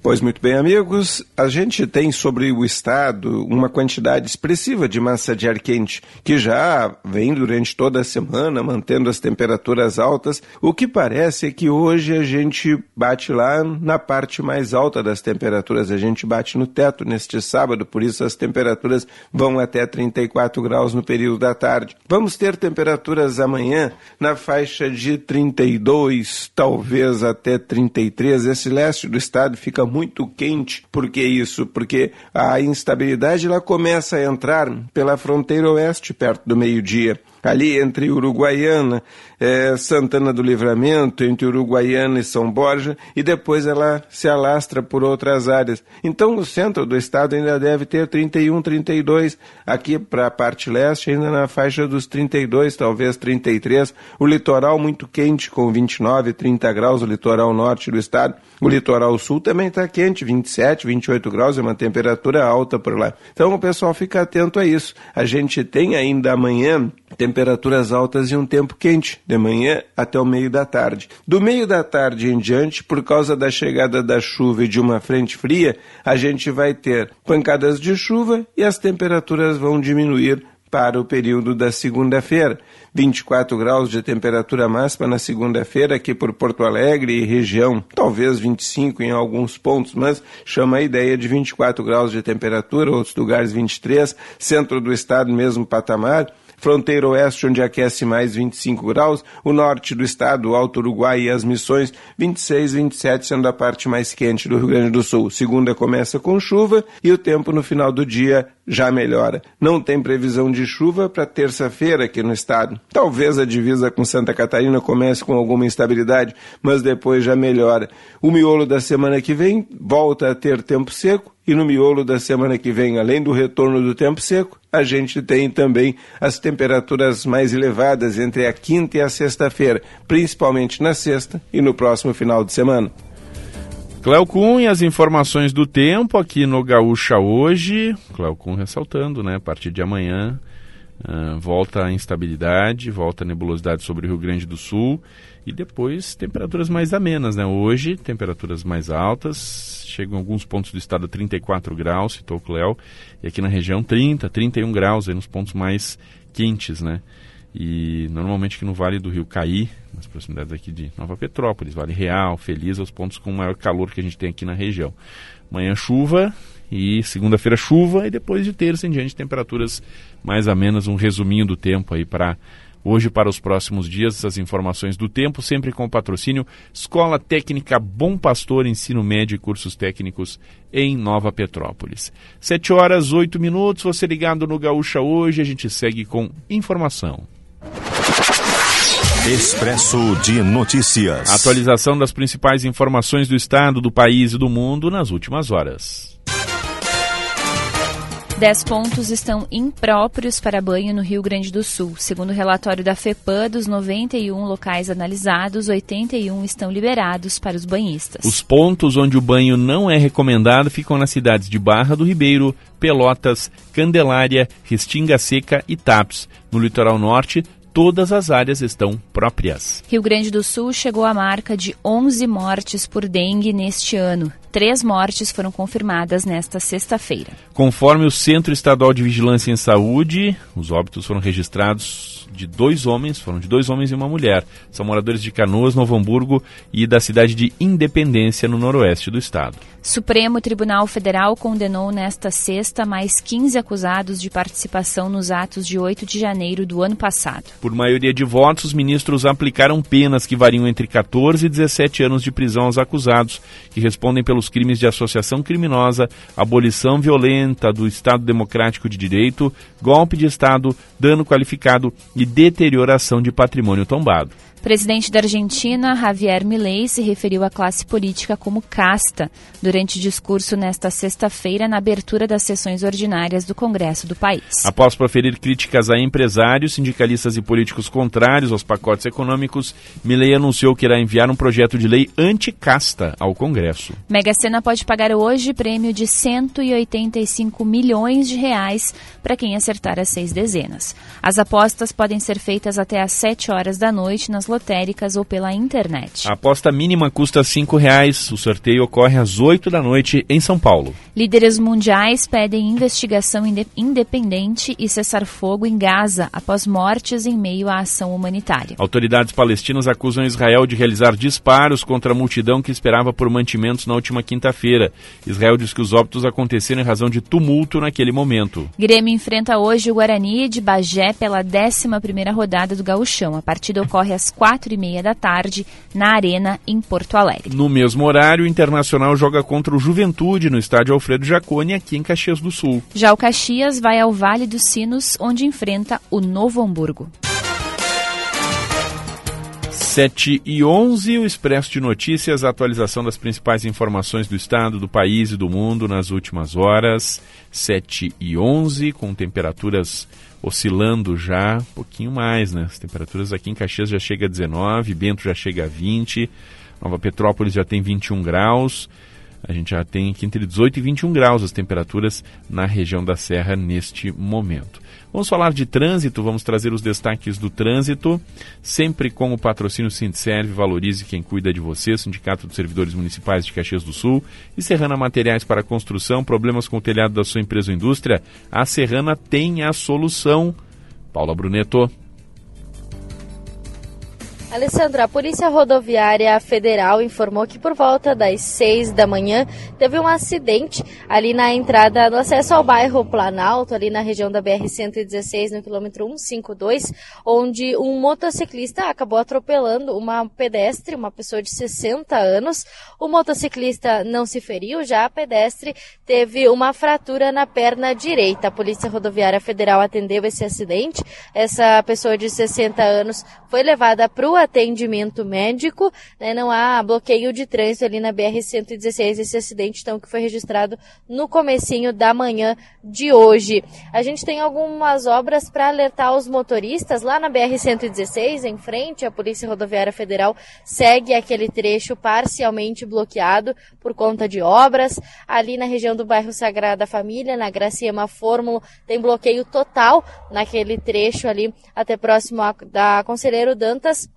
Pois muito bem, amigos, a gente tem sobre o estado uma quantidade expressiva de massa de ar quente, que já vem durante toda a semana mantendo as temperaturas altas. O que parece é que hoje a gente bate lá na parte mais alta das temperaturas, a gente bate no teto neste sábado, por isso as temperaturas vão até 34 graus no período da tarde. Vamos ter temperaturas amanhã na faixa de 32, talvez até 33. Esse leste do estado fica muito muito quente. Por que isso? Porque a instabilidade ela começa a entrar pela fronteira oeste, perto do meio-dia ali entre Uruguaiana, é, Santana do Livramento, entre Uruguaiana e São Borja, e depois ela se alastra por outras áreas. Então o centro do estado ainda deve ter 31, 32, aqui para a parte leste ainda na faixa dos 32, talvez 33, o litoral muito quente com 29, 30 graus, o litoral norte do estado, o litoral sul também está quente, 27, 28 graus, é uma temperatura alta por lá. Então o pessoal fica atento a isso. A gente tem ainda amanhã temperaturas altas e um tempo quente, de manhã até o meio da tarde. Do meio da tarde em diante, por causa da chegada da chuva e de uma frente fria, a gente vai ter pancadas de chuva e as temperaturas vão diminuir para o período da segunda-feira. 24 graus de temperatura máxima na segunda-feira aqui por Porto Alegre e região, talvez 25 em alguns pontos, mas chama a ideia de 24 graus de temperatura, outros lugares 23, centro do estado mesmo patamar fronteira oeste, onde aquece mais 25 graus, o norte do estado, Alto Uruguai e as Missões, 26, 27, sendo a parte mais quente do Rio Grande do Sul. Segunda começa com chuva e o tempo no final do dia já melhora. Não tem previsão de chuva para terça-feira aqui no estado. Talvez a divisa com Santa Catarina comece com alguma instabilidade, mas depois já melhora. O miolo da semana que vem volta a ter tempo seco e no miolo da semana que vem, além do retorno do tempo seco, a gente tem também as temperaturas mais elevadas entre a quinta e a sexta-feira, principalmente na sexta e no próximo final de semana. Cléo e as informações do tempo aqui no Gaúcha hoje. Cléo Kuhn ressaltando, né? A partir de amanhã uh, volta a instabilidade, volta a nebulosidade sobre o Rio Grande do Sul e depois temperaturas mais amenas, né? Hoje, temperaturas mais altas, chegam alguns pontos do estado a 34 graus, citou o Cléo, e aqui na região 30, 31 graus, aí nos pontos mais quentes, né? E normalmente aqui no Vale do Rio Caí, nas proximidades aqui de Nova Petrópolis, Vale Real, Feliz, os pontos com maior calor que a gente tem aqui na região. Manhã chuva e segunda-feira chuva e depois de terça em diante temperaturas mais amenas, um resuminho do tempo aí para hoje para os próximos dias, as informações do tempo, sempre com o patrocínio Escola Técnica Bom Pastor, Ensino Médio e Cursos Técnicos em Nova Petrópolis. Sete horas, oito minutos, você ligado no Gaúcha hoje, a gente segue com informação. Expresso de Notícias. Atualização das principais informações do estado, do país e do mundo nas últimas horas. Dez pontos estão impróprios para banho no Rio Grande do Sul. Segundo o relatório da FEPAM, dos 91 locais analisados, 81 estão liberados para os banhistas. Os pontos onde o banho não é recomendado ficam nas cidades de Barra do Ribeiro, Pelotas, Candelária, Restinga Seca e Tapes. No litoral norte, todas as áreas estão próprias. Rio Grande do Sul chegou à marca de 11 mortes por dengue neste ano. Três mortes foram confirmadas nesta sexta-feira. Conforme o Centro Estadual de Vigilância em Saúde, os óbitos foram registrados de dois homens, foram de dois homens e uma mulher. São moradores de Canoas, Novo Hamburgo e da cidade de Independência, no noroeste do estado. Supremo Tribunal Federal condenou nesta sexta mais 15 acusados de participação nos atos de 8 de janeiro do ano passado. Por maioria de votos, os ministros aplicaram penas que variam entre 14 e 17 anos de prisão aos acusados, que respondem pelos crimes de associação criminosa, abolição violenta do Estado Democrático de Direito, golpe de Estado, dano qualificado e deterioração de patrimônio tombado. Presidente da Argentina, Javier Milei, se referiu à classe política como casta durante discurso nesta sexta-feira na abertura das sessões ordinárias do Congresso do país. Após proferir críticas a empresários, sindicalistas e políticos contrários aos pacotes econômicos, Milei anunciou que irá enviar um projeto de lei anti-casta ao Congresso. Mega Sena pode pagar hoje prêmio de 185 milhões de reais para quem acertar as seis dezenas. As apostas podem ser feitas até às 7 horas da noite nas maquininhas lotéricas ou pela internet. A aposta mínima custa R$ reais. O sorteio ocorre às 8 da noite em São Paulo. Líderes mundiais pedem investigação independente e cessar fogo em Gaza após mortes em meio à ação humanitária. Autoridades palestinas acusam Israel de realizar disparos contra a multidão que esperava por mantimentos na última quinta-feira. Israel diz que os óbitos aconteceram em razão de tumulto naquele momento. Grêmio enfrenta hoje o Guarani de Bagé pela 11 rodada do Gauchão. A partida ocorre às quatro e meia da tarde na Arena, em Porto Alegre. No mesmo horário, o Internacional joga contra o Juventude no estádio Alfredo Jaconi, aqui em Caxias do Sul. Já o Caxias vai ao Vale dos Sinos, onde enfrenta o Novo Hamburgo. 7 e 11, o Expresso de Notícias, a atualização das principais informações do estado, do país e do mundo nas últimas horas. 7 e 11, com temperaturas oscilando já um pouquinho mais, né? As temperaturas aqui em Caxias já chega a 19, Bento já chega a 20, Nova Petrópolis já tem 21 graus. A gente já tem aqui entre 18 e 21 graus as temperaturas na região da Serra neste momento. Vamos falar de trânsito, vamos trazer os destaques do trânsito, sempre com o patrocínio Sindserve, valorize quem cuida de você, Sindicato dos Servidores Municipais de Caxias do Sul e Serrana Materiais para Construção, problemas com o telhado da sua empresa ou indústria, a Serrana tem a solução. Paula Bruneto. Alessandra, a Polícia Rodoviária Federal informou que por volta das 6 da manhã teve um acidente ali na entrada do acesso ao bairro Planalto, ali na região da BR-116, no quilômetro 152, onde um motociclista acabou atropelando uma pedestre, uma pessoa de 60 anos. O motociclista não se feriu, já a pedestre teve uma fratura na perna direita. A Polícia Rodoviária Federal atendeu esse acidente. Essa pessoa de 60 anos foi levada para o atendimento médico, né, não há bloqueio de trânsito ali na BR-116, esse acidente então que foi registrado no comecinho da manhã de hoje. A gente tem algumas obras para alertar os motoristas lá na BR-116, em frente à Polícia Rodoviária Federal, segue aquele trecho parcialmente bloqueado por conta de obras. Ali na região do bairro Sagrada Família, na Graciema Fórmula, tem bloqueio total naquele trecho ali até próximo da Conselheiro Dantas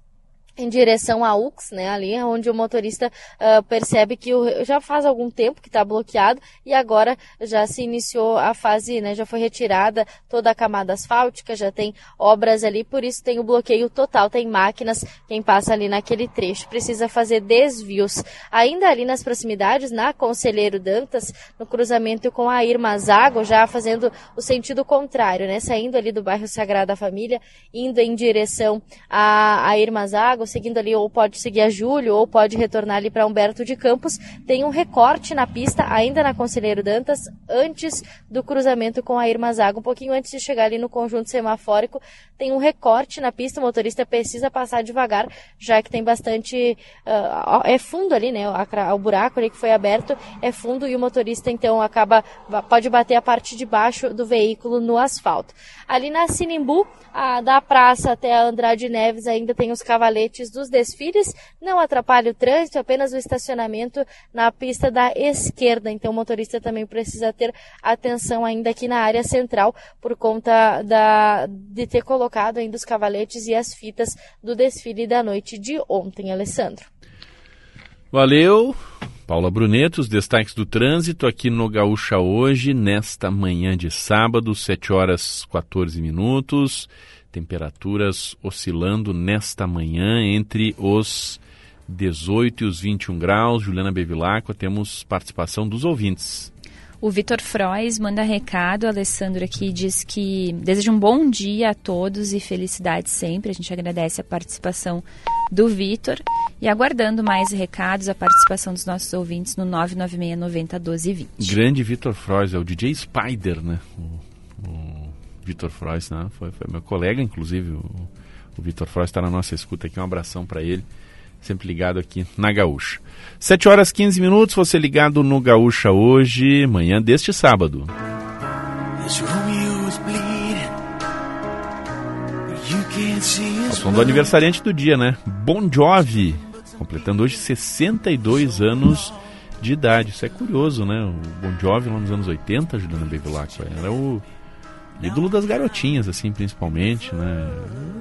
em direção à UX, né, ali onde o motorista uh, percebe que o, já faz algum tempo que está bloqueado e agora já se iniciou a fase, né, já foi retirada toda a camada asfáltica, já tem obras ali, por isso tem o bloqueio total, tem máquinas, quem passa ali naquele trecho precisa fazer desvios. Ainda ali nas proximidades, na Conselheiro Dantas, no cruzamento com a Irma Zago, já fazendo o sentido contrário, né, saindo ali do bairro Sagrada Família, indo em direção a, a Irma Zago, seguindo ali, ou pode seguir a Júlio, ou pode retornar ali para Humberto de Campos. Tem um recorte na pista, ainda na Conselheiro Dantas, antes do cruzamento com a Irma Zaga, um pouquinho antes de chegar ali no conjunto semafórico. Tem um recorte na pista, o motorista precisa passar devagar, já que tem bastante. Uh, é fundo ali, né? O, o buraco ali que foi aberto é fundo e o motorista então acaba. pode bater a parte de baixo do veículo no asfalto. Ali na Sinimbu, a, da praça até a Andrade Neves ainda tem os cavaletes dos desfiles, não atrapalha o trânsito, apenas o estacionamento na pista da esquerda. Então o motorista também precisa ter atenção ainda aqui na área central por conta da, de ter colocado ainda os cavaletes e as fitas do desfile da noite de ontem, Alessandro. Valeu. Paula Bruneto, os destaques do trânsito aqui no Gaúcha hoje, nesta manhã de sábado, 7 horas 14 minutos. Temperaturas oscilando nesta manhã entre os 18 e os 21 graus. Juliana Bevilacqua, temos participação dos ouvintes. O Vitor Frois manda recado, a Alessandro aqui diz que deseja um bom dia a todos e felicidade sempre. A gente agradece a participação do Vitor e aguardando mais recados, a participação dos nossos ouvintes no 996 90 12 20. Grande Vitor Frois, é o DJ Spider, né? O Vitor Frois, né? Foi, foi, meu colega, inclusive. O, o Vitor Frois está na nossa escuta aqui. Um abração para ele sempre ligado aqui na Gaúcha. 7 horas 15 minutos, você ligado no Gaúcha hoje, manhã deste sábado. O som do aniversariante do dia, né? Bon Jovi, completando hoje 62 anos de idade. Isso é curioso, né? O Bon Jovi lá nos anos 80, Juliana Bevilacqua, era o ídolo das garotinhas, assim, principalmente, né?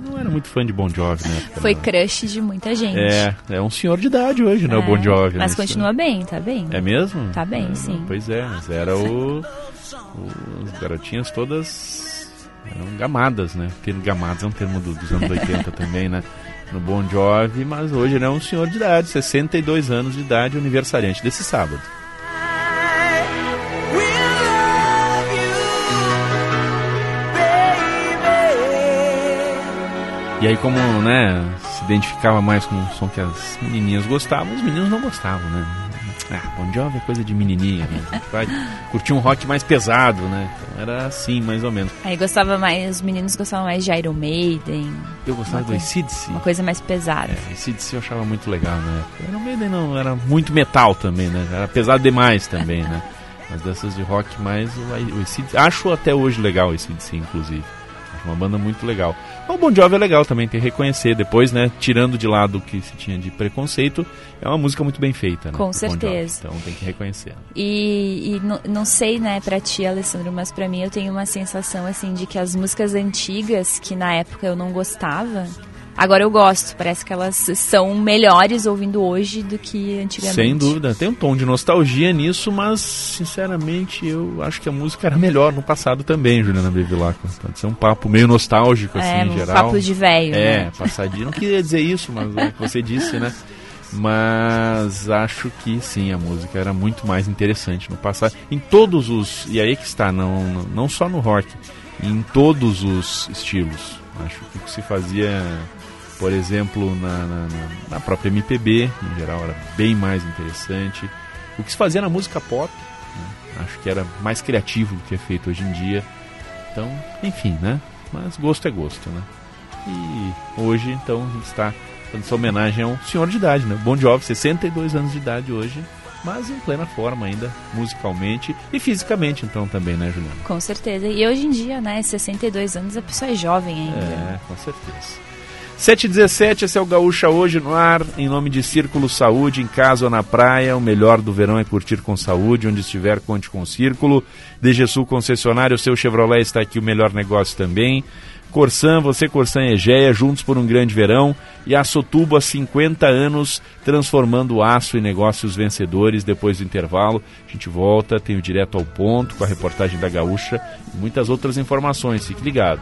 Não era muito fã de Bon Jovi, né? Foi crush de muita gente. É, é um senhor de idade hoje, né? o Bon Jovi. Mas né? continua bem, tá bem. É mesmo? Tá bem, É, sim. Pois é, mas era o. o- as garotinhas todas eram gamadas, né? Termo gamadas é um termo do- dos anos 80 também, né? No Bon Jovi, mas hoje ele é um senhor de idade, 62 anos de idade, aniversariante desse sábado. E aí, como, né, se identificava mais com o som que as menininhas gostavam, os meninos não gostavam, né? Ah, Bon Jovi é coisa de menininha, né? Vai curtir um rock mais pesado, né? Então era assim, mais ou menos. Aí gostava mais, os meninos gostavam mais de Iron Maiden. Eu gostava do AC/DC. Uma coisa mais pesada. É, AC/DC eu achava muito legal, né? Iron Maiden não, era muito metal também, né? Era pesado demais também, né? Mas dessas de rock mais, o, o AC/DC acho até hoje legal o AC/DC, inclusive. Uma banda muito legal. Mas o Bon Jovi é legal também, tem que reconhecer. Depois, né, tirando de lado o que se tinha de preconceito, é uma música muito bem feita, né? Com do Bon certeza. Então tem que reconhecer. E, e não- não sei, né, pra ti, Alessandro, mas pra mim eu tenho uma sensação, assim, de que as músicas antigas, que na época eu não gostava, agora eu gosto. Parece que elas são melhores ouvindo hoje do que antigamente. Sem dúvida. Tem um tom de nostalgia nisso, mas, sinceramente, eu acho que a música era melhor no passado também, Juliana Bevilacqua. Pode ser um papo meio nostálgico, assim, É, em um geral. papo de velho, É, né? passadinho. Não queria dizer isso, mas é o que você disse, né? Mas acho que sim, a música era muito mais interessante no passado. Em todos os. E aí que está, não, não só no rock, em todos os estilos. Acho que o que se fazia, por exemplo, na, na, na- própria MPB, em geral, era bem mais interessante. O que se fazia na música pop, né? acho que era mais criativo do que é feito hoje em dia. Então, enfim, né? Mas gosto é gosto, né? E hoje, então, a gente está fazendo essa homenagem a um senhor de idade, né? Bon Jovi, 62 anos de idade hoje, mas em plena forma ainda, musicalmente e fisicamente, então, também, né, Juliana? Com certeza. E hoje em dia, né, 62 anos, a pessoa é jovem ainda. É, com certeza. 7h17, esse é o Gaúcha hoje no ar, em nome de Círculo Saúde, em casa ou na praia. O melhor do verão é curtir com saúde, onde estiver, conte com o Círculo. DG Sul Concessionário, seu Chevrolet está aqui, o melhor negócio também. Corsan, você Corsan e Egeia, juntos por um grande verão. E a Sotubo há 50 anos, transformando aço em negócios vencedores. Depois do intervalo, a gente volta, tem o Direto ao Ponto, com a reportagem da Gaúcha e muitas outras informações. Fique ligado.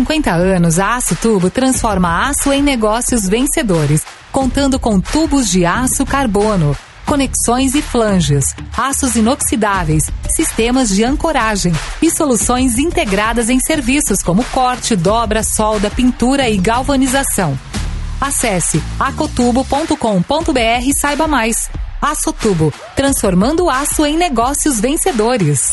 50 anos, a Aço Tubo transforma aço em negócios vencedores, contando com tubos de aço carbono, conexões e flanges, aços inoxidáveis, sistemas de ancoragem e soluções integradas em serviços como corte, dobra, solda, pintura e galvanização. Acesse acotubo.com.br e saiba mais. Aço Tubo, transformando aço em negócios vencedores.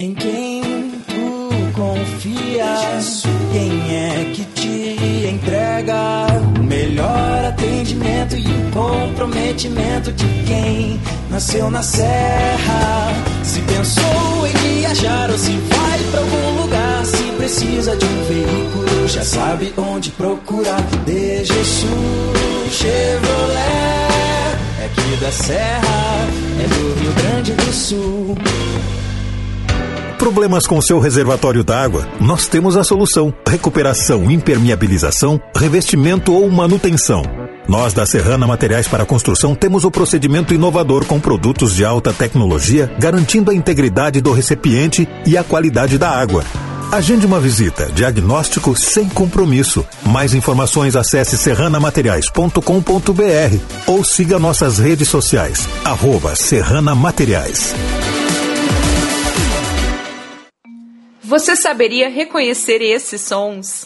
Em quem tu confias? Quem é que te entrega o melhor atendimento e o comprometimento de quem nasceu na serra? Se pensou em viajar ou se vai para algum lugar, se precisa de um veículo, já sabe onde procurar. De Jesus Chevrolet é aqui da serra, é do Rio Grande do Sul. Problemas com seu reservatório d'água? Nós temos a solução: recuperação, impermeabilização, revestimento ou manutenção. Nós da Serrana Materiais para Construção temos o procedimento inovador com produtos de alta tecnologia, garantindo a integridade do recipiente e a qualidade da água. Agende uma visita. Diagnóstico sem compromisso. Mais informações acesse serranamateriais.com.br ou siga nossas redes sociais. Arroba Serrana Materiais. Você saberia reconhecer esses sons?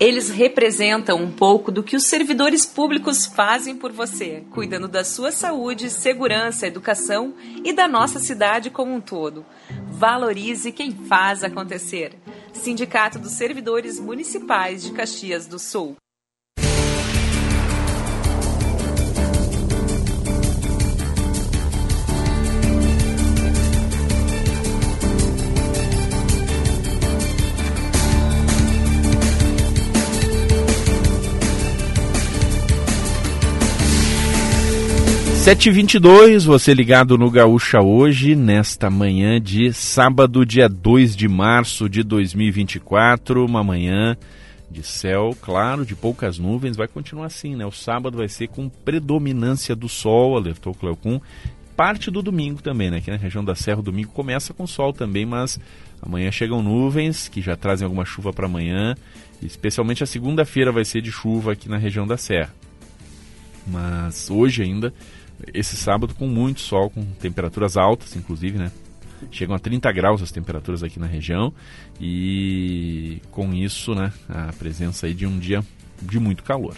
Eles representam um pouco do que os servidores públicos fazem por você, cuidando da sua saúde, segurança, educação e da nossa cidade como um todo. Valorize quem faz acontecer. Sindicato dos Servidores Municipais de Caxias do Sul. Sete e vinte você ligado no Gaúcha hoje, nesta manhã de sábado, dia 2 de março de 2024, uma manhã de céu claro, de poucas nuvens, vai continuar assim, né? O sábado vai ser com predominância do sol, alertou Cleocum, parte do domingo também, né? Aqui na região da Serra, o domingo começa com sol também, mas amanhã chegam nuvens que já trazem alguma chuva para amanhã, especialmente a segunda-feira vai ser de chuva aqui na região da Serra. Mas hoje ainda esse sábado com muito sol, com temperaturas altas, inclusive, né? Chegam a 30 graus as temperaturas aqui na região e com isso, né, a presença aí de um dia de muito calor.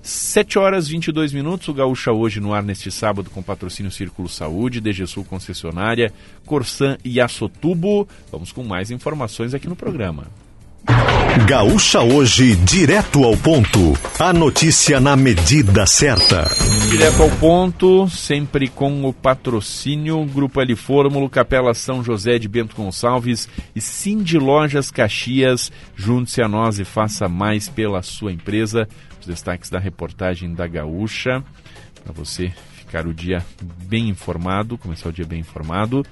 7 horas 22 minutos, o Gaúcha hoje no ar neste sábado com patrocínio Círculo Saúde, DGSul Concessionária, Corsan e Açotubo. Vamos com mais informações aqui no programa. Gaúcha hoje, direto ao ponto. A notícia na medida certa. Direto ao ponto, sempre com o patrocínio Grupo L Fórmulo, Capela São José de Bento Gonçalves e Cindy Lojas Caxias. Junte-se a nós e faça mais pela sua empresa. Os destaques da reportagem da Gaúcha, para você ficar o dia bem informado, começar o dia bem informado.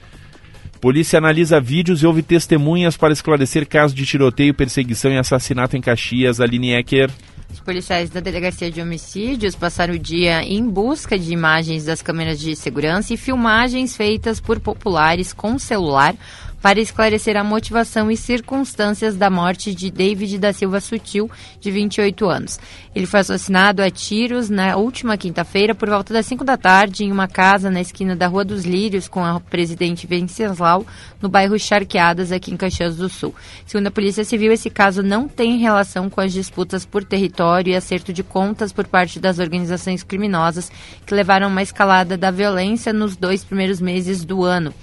Polícia analisa vídeos e ouve testemunhas para esclarecer caso de tiroteio, perseguição e assassinato em Caxias. Aline Ecker. Os policiais da Delegacia de Homicídios passaram o dia em busca de imagens das câmeras de segurança e filmagens feitas por populares com celular para esclarecer a motivação e circunstâncias da morte de David da Silva Sutil, de 28 anos. Ele foi assassinado a tiros na última quinta-feira por volta das 5 da tarde em uma casa na esquina da Rua dos Lírios com a presidente Venceslau, no bairro Charqueadas, aqui em Caxias do Sul. Segundo a Polícia Civil, esse caso não tem relação com as disputas por território e acerto de contas por parte das organizações criminosas que levaram a uma escalada da violência nos dois primeiros meses do ano.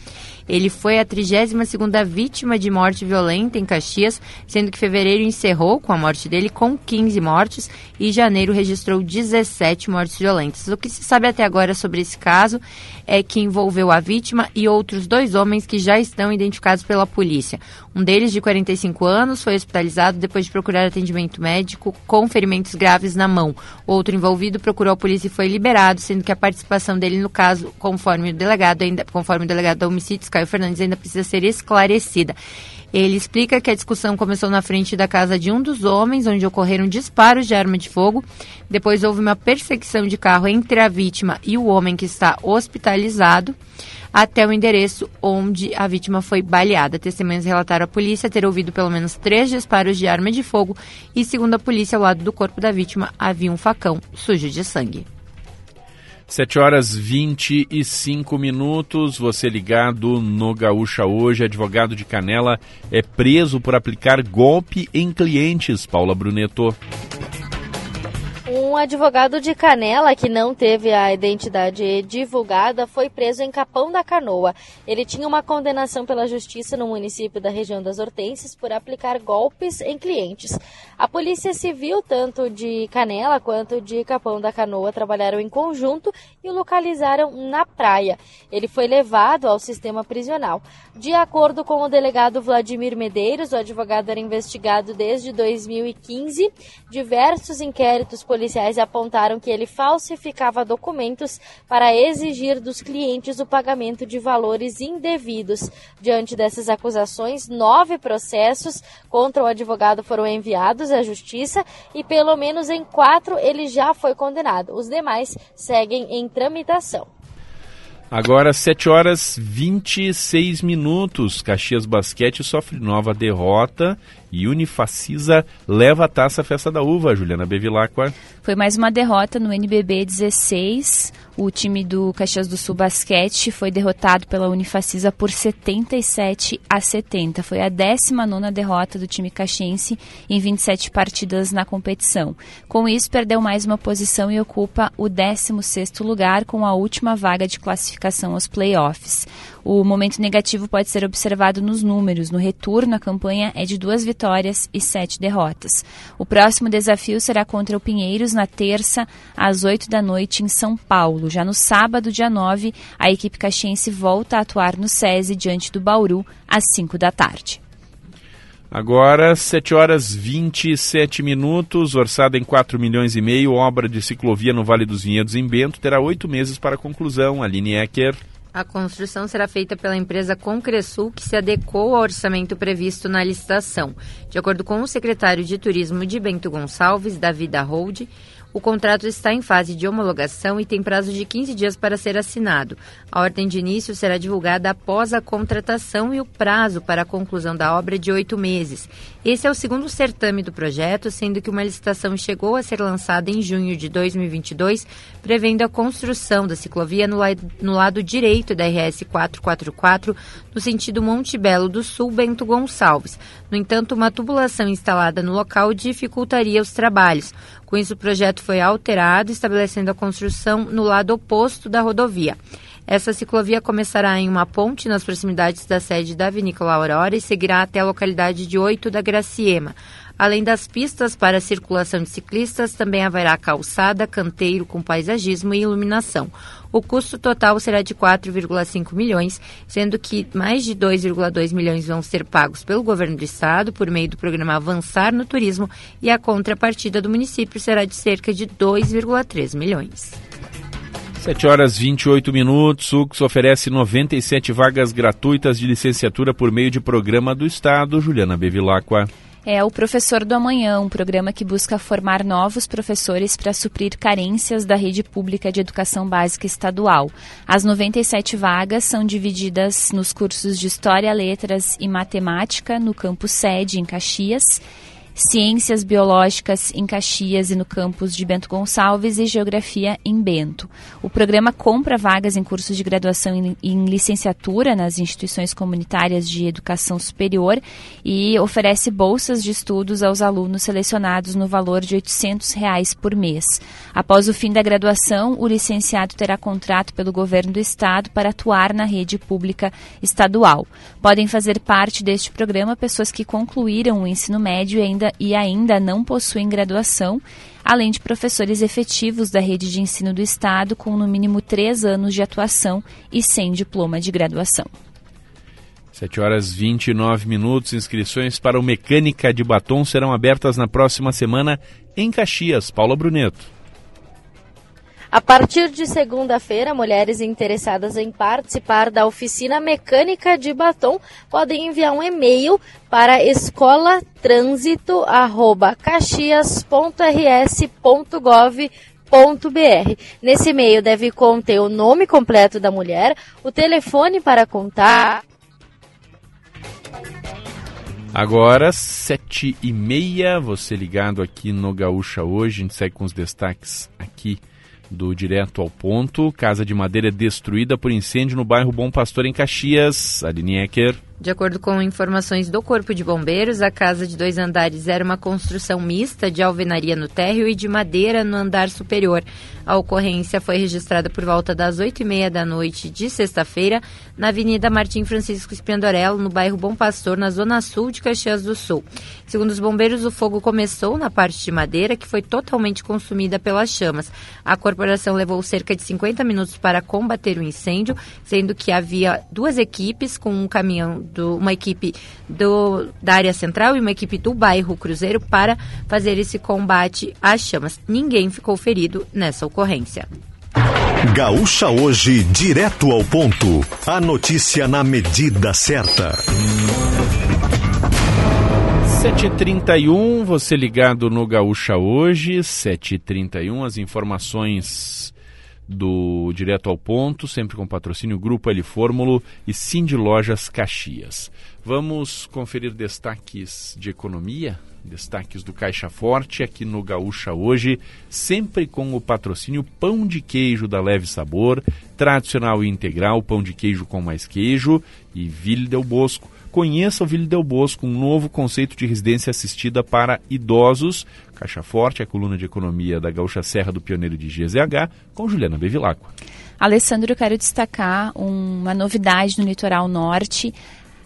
Ele foi a 32ª vítima de morte violenta em Caxias, sendo que fevereiro encerrou com a morte dele com 15 mortes e janeiro registrou 17 mortes violentas. O que se sabe até agora sobre esse caso é que envolveu a vítima e outros dois homens que já estão identificados pela polícia. Um deles, de 45 anos, foi hospitalizado depois de procurar atendimento médico com ferimentos graves na mão. Outro envolvido procurou a polícia e foi liberado, sendo que a participação dele no caso, conforme o delegado, ainda, conforme o delegado da homicídios, Caio Fernandes, ainda precisa ser esclarecida. Ele explica que a discussão começou na frente da casa de um dos homens, onde ocorreram disparos de arma de fogo. Depois houve uma perseguição de carro entre a vítima e o homem que está hospitalizado até o endereço onde a vítima foi baleada. Testemunhas relataram à polícia ter ouvido pelo menos três disparos de arma de fogo e, segundo a polícia, ao lado do corpo da vítima havia um facão sujo de sangue. 7 horas 25 minutos, você ligado no Gaúcha hoje, advogado de Canela é preso por aplicar golpe em clientes, Paula Bruneto. Um advogado de Canela, que não teve a identidade divulgada, foi preso em Capão da Canoa. Ele tinha uma condenação pela justiça no município da região das Hortênsias por aplicar golpes em clientes. A Polícia Civil, tanto de Canela quanto de Capão da Canoa, trabalharam em conjunto e o localizaram na praia. Ele foi levado ao sistema prisional. De acordo com o delegado Vladimir Medeiros, o advogado era investigado desde 2015. Diversos inquéritos policiais apontaram que ele falsificava documentos para exigir dos clientes o pagamento de valores indevidos. Diante dessas acusações, nove processos contra o advogado foram enviados à justiça e pelo menos em quatro ele já foi condenado. Os demais seguem em tramitação. Agora, 7 horas 26 minutos. Caxias Basquete sofre nova derrota e Unifacisa leva a taça Festa da Uva, Juliana Bevilacqua. Foi mais uma derrota no NBB 16. O time do Caxias do Sul Basquete foi derrotado pela Unifacisa por 77 a 70. Foi a 19 derrota do time caxiense em 27 partidas na competição. Com isso, perdeu mais uma posição e ocupa o 16º lugar com a última vaga de classificação aos playoffs. O momento negativo pode ser observado nos números. No retorno, a campanha é de duas vitórias e sete derrotas. O próximo desafio será contra o Pinheiros na terça, às 8 da noite, em São Paulo. Já no sábado, dia 9, a equipe caxiense volta a atuar no SESI diante do Bauru, às 5 da tarde. Agora, 7 horas 27 minutos, orçada em 4 milhões e meio, obra de ciclovia no Vale dos Vinhedos em Bento, terá oito meses para conclusão. Aline Ecker. A construção será feita pela empresa Concresul, que se adequou ao orçamento previsto na licitação. De acordo com o secretário de Turismo de Bento Gonçalves, da Hold, o contrato está em fase de homologação e tem prazo de 15 dias para ser assinado. A ordem de início será divulgada após a contratação e o prazo para a conclusão da obra é de oito meses. Esse é o segundo certame do projeto, sendo que uma licitação chegou a ser lançada em junho de 2022, prevendo a construção da ciclovia no, la no lado direito da RS 444, no sentido Monte Belo do Sul, Bento Gonçalves. No entanto, uma tubulação instalada no local dificultaria os trabalhos. Com isso, o projeto foi alterado, estabelecendo a construção no lado oposto da rodovia. Essa ciclovia começará em uma ponte nas proximidades da sede da Vinícola Aurora e seguirá até a localidade de Oito da Graciema. Além das pistas para circulação de ciclistas, também haverá calçada, canteiro com paisagismo e iluminação. O custo total será de 4,5 milhões, sendo que mais de 2,2 milhões vão ser pagos pelo governo do estado por meio do programa Avançar no Turismo e a contrapartida do município será de cerca de 2,3 milhões. 7 horas 28 minutos. Ux oferece 97 vagas gratuitas de licenciatura por meio de programa do Estado. Juliana Bevilacqua é o Professor do Amanhã, um programa que busca formar novos professores para suprir carências da rede pública de educação básica estadual. As 97 vagas são divididas nos cursos de História, Letras e Matemática no campus sede em Caxias Ciências Biológicas em Caxias e no campus de Bento Gonçalves e Geografia em Bento. O programa compra vagas em cursos de graduação em, em licenciatura nas instituições comunitárias de educação superior e oferece bolsas de estudos aos alunos selecionados no valor de 800 reais por mês. Após o fim da graduação, o licenciado terá contrato pelo governo do estado para atuar na rede pública estadual. Podem fazer parte deste programa pessoas que concluíram o ensino médio e ainda e ainda não possuem graduação, além de professores efetivos da rede de ensino do Estado com no mínimo três anos de atuação e sem diploma de graduação. 7 horas 29 minutos. Inscrições para o Mecânica de Batom serão abertas na próxima semana em Caxias. Paula Bruneto. A partir de segunda-feira, mulheres interessadas em participar da oficina mecânica de batom podem enviar um e-mail para escolatrânsito@caxias.rs.gov.br. Nesse e-mail deve conter o nome completo da mulher, o telefone para contar. Agora, sete e meia, você ligado aqui no Gaúcha hoje, a gente segue com os destaques aqui do Direto ao Ponto. Casa de madeira destruída por incêndio no bairro Bom Pastor, em Caxias. Aline Ecker. De acordo com informações do Corpo de Bombeiros, a casa de dois andares era uma construção mista de alvenaria no térreo e de madeira no andar superior. A ocorrência foi registrada por volta das oito e meia da noite de sexta-feira na Avenida Martim Francisco Spendorello, no bairro Bom Pastor, na zona sul de Caxias do Sul. Segundo os bombeiros, o fogo começou na parte de madeira, que foi totalmente consumida pelas chamas. A corporação levou cerca de 50 minutos para combater o incêndio, sendo que havia duas equipes com um caminhão, do, uma equipe do, da área central e uma equipe do bairro Cruzeiro para fazer esse combate às chamas. Ninguém ficou ferido nessa ocorrência. Gaúcha hoje, direto ao ponto. A notícia na medida certa. 7h31, você ligado no Gaúcha hoje, 7h31, as informações do Direto ao Ponto, sempre com patrocínio Grupo L Fórmulo e Cindy Lojas Caxias. Vamos conferir destaques de economia, destaques do Caixa Forte aqui no Gaúcha hoje, sempre com o patrocínio Pão de Queijo da Leve Sabor, tradicional e integral, pão de queijo com mais queijo e Ville Del Bosco Conheça o Vila Del Bosco, um novo conceito de residência assistida para idosos. Caixa Forte, a coluna de economia da Gaúcha Serra do Pioneiro de GZH, com Juliana Bevilacqua. Alessandro, eu quero destacar uma novidade no litoral norte.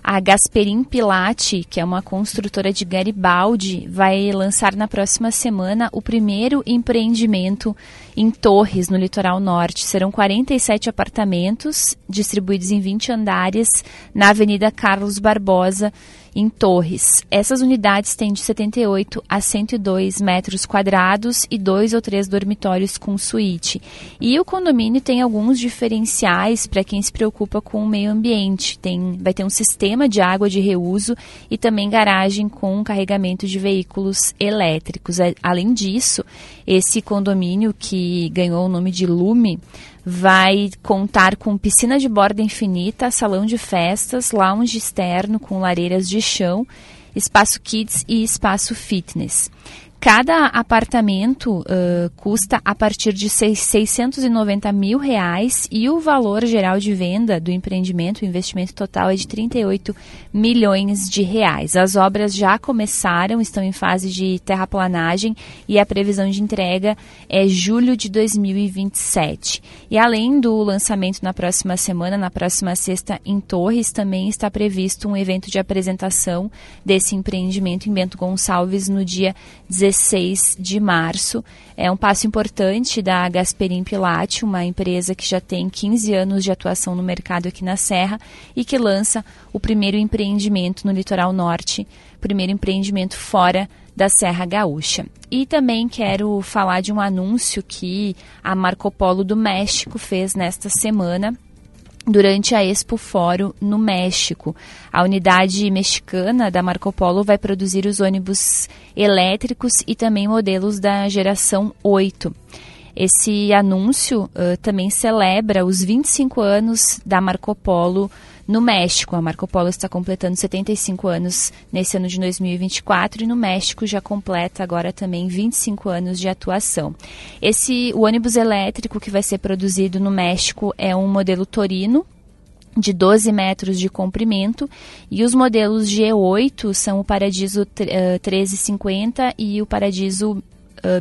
A Gasperim Pilate, que é uma construtora de Garibaldi, vai lançar na próxima semana o primeiro empreendimento em Torres, no litoral norte. Serão 47 apartamentos distribuídos em 20 andares na Avenida Carlos Barbosa, em Torres. Essas unidades têm de 78 a 102 metros quadrados e dois ou três dormitórios com suíte. E o condomínio tem alguns diferenciais para quem se preocupa com o meio ambiente. Tem, vai ter um sistema de água de reuso e também garagem com carregamento de veículos elétricos. Além disso, esse condomínio que ganhou o nome de Lume vai contar com piscina de borda infinita, salão de festas, lounge externo com lareiras de chão, espaço kids e espaço fitness. Cada apartamento uh, custa a partir de 690 mil reais e o valor geral de venda do empreendimento, o investimento total é de 38 milhões de reais. As obras já começaram, estão em fase de terraplanagem e a previsão de entrega é julho de 2027. E além do lançamento na próxima semana, na próxima sexta em Torres, também está previsto um evento de apresentação desse empreendimento em Bento Gonçalves no dia 16 16 de março. É um passo importante da Gasperim Pilate, uma empresa que já tem 15 anos de atuação no mercado aqui na Serra e que lança o primeiro empreendimento no litoral norte, primeiro empreendimento fora da Serra Gaúcha. E também quero falar de um anúncio que a Marco Polo do México fez nesta semana durante a Expo Fórum no México. A unidade mexicana da Marco Polo vai produzir os ônibus elétricos e também modelos da geração 8. Esse anúncio uh, também celebra os 25 anos da Marco Polo no México. A Marco Polo está completando 75 anos nesse ano de 2024 e no México já completa agora também 25 anos de atuação. Esse o ônibus elétrico que vai ser produzido no México é um modelo Torino de 12 metros de comprimento e os modelos G8 são o Paradiso 1350 eh, e o Paradiso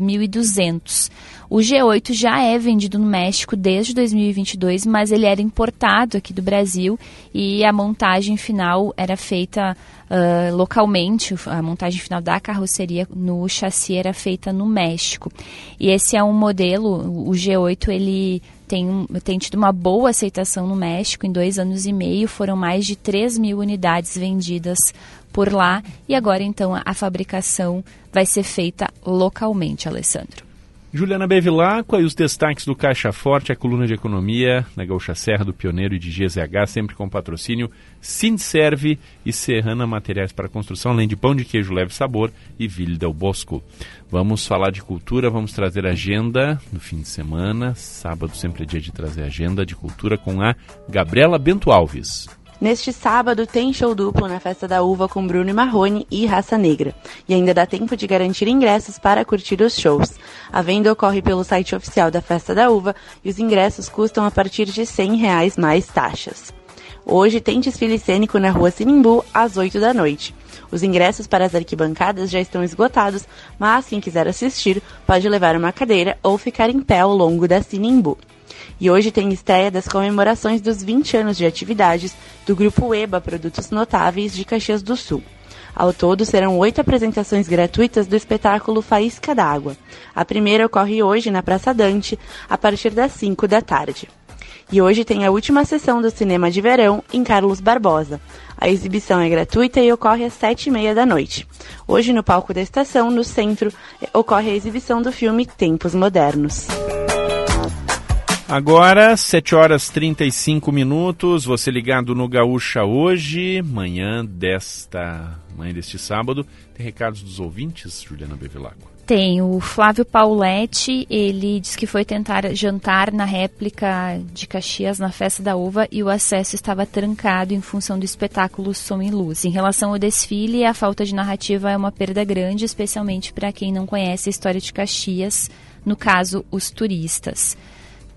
1.200. O G8 já é vendido no México desde 2022, mas ele era importado aqui do Brasil e a montagem final era feita uh, localmente. A montagem final da carroceria no chassi era feita no México. E esse é um modelo, o G8, ele tem, tem tido uma boa aceitação no México. Em dois anos e meio foram mais de 3 mil unidades vendidas por lá e agora então a fabricação vai ser feita localmente, Alessandro. Juliana Bevilacqua e os destaques do Caixa Forte, a coluna de economia na Gaúcha Serra do Pioneiro e de GZH, sempre com patrocínio Sindserve e Serrana Materiais para Construção, além de pão de queijo leve sabor e Ville del Bosco. Vamos falar de cultura, vamos trazer agenda no fim de semana. Sábado sempre é dia de trazer agenda de cultura com a Gabriela Bento Alves. Neste sábado tem show duplo na Festa da Uva com Bruno e Marrone e Raça Negra. E ainda dá tempo de garantir ingressos para curtir os shows. A venda ocorre pelo site oficial da Festa da Uva e os ingressos custam a partir de 100 reais mais taxas. Hoje tem desfile cênico na rua Sinimbu às 8 da noite. Os ingressos para as arquibancadas já estão esgotados, mas quem quiser assistir pode levar uma cadeira ou ficar em pé ao longo da Sinimbu. E hoje tem estreia das comemorações dos 20 anos de atividades do Grupo EBA Produtos Notáveis de Caxias do Sul. Ao todo, serão oito apresentações gratuitas do espetáculo Faísca d'Água. A primeira ocorre hoje na Praça Dante, a partir das 5 da tarde. E hoje tem a última sessão do Cinema de Verão em Carlos Barbosa. A exibição é gratuita e ocorre às sete e meia da noite. Hoje, no palco da estação, no centro, ocorre a exibição do filme Tempos Modernos. Agora, 7 horas 35 minutos, você ligado no Gaúcha hoje, manhã desta manhã deste sábado. Tem recados dos ouvintes, Juliana Bevilacqua? Tem. O Flávio Pauletti, ele diz que foi tentar jantar na réplica de Caxias na Festa da Uva e o acesso estava trancado em função do espetáculo Som e Luz. Em relação ao desfile, a falta de narrativa é uma perda grande, especialmente para quem não conhece a história de Caxias, no caso, os turistas.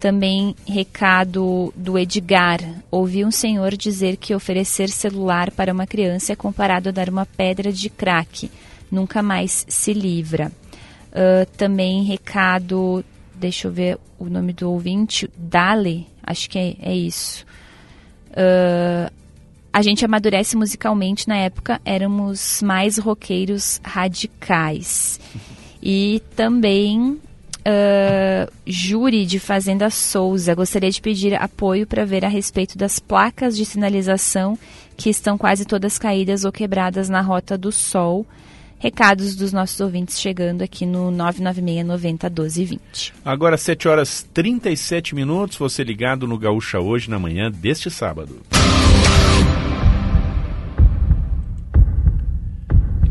Também recado do Edgar. Ouvi um senhor dizer que oferecer celular para uma criança é comparado a dar uma pedra de crack. Nunca mais se livra. Uh, também recado, deixa eu ver o nome do ouvinte, Dale, acho que é, é isso. Uh, a gente amadurece musicalmente na época, éramos mais roqueiros radicais. E também Uh, Júri de Fazenda Souza, gostaria de pedir apoio para ver a respeito das placas de sinalização que estão quase todas caídas ou quebradas na Rota do Sol. Recados dos nossos ouvintes chegando aqui no 996 90 12 20. Agora 7 horas 37 minutos, você ligado no Gaúcha hoje na manhã deste sábado.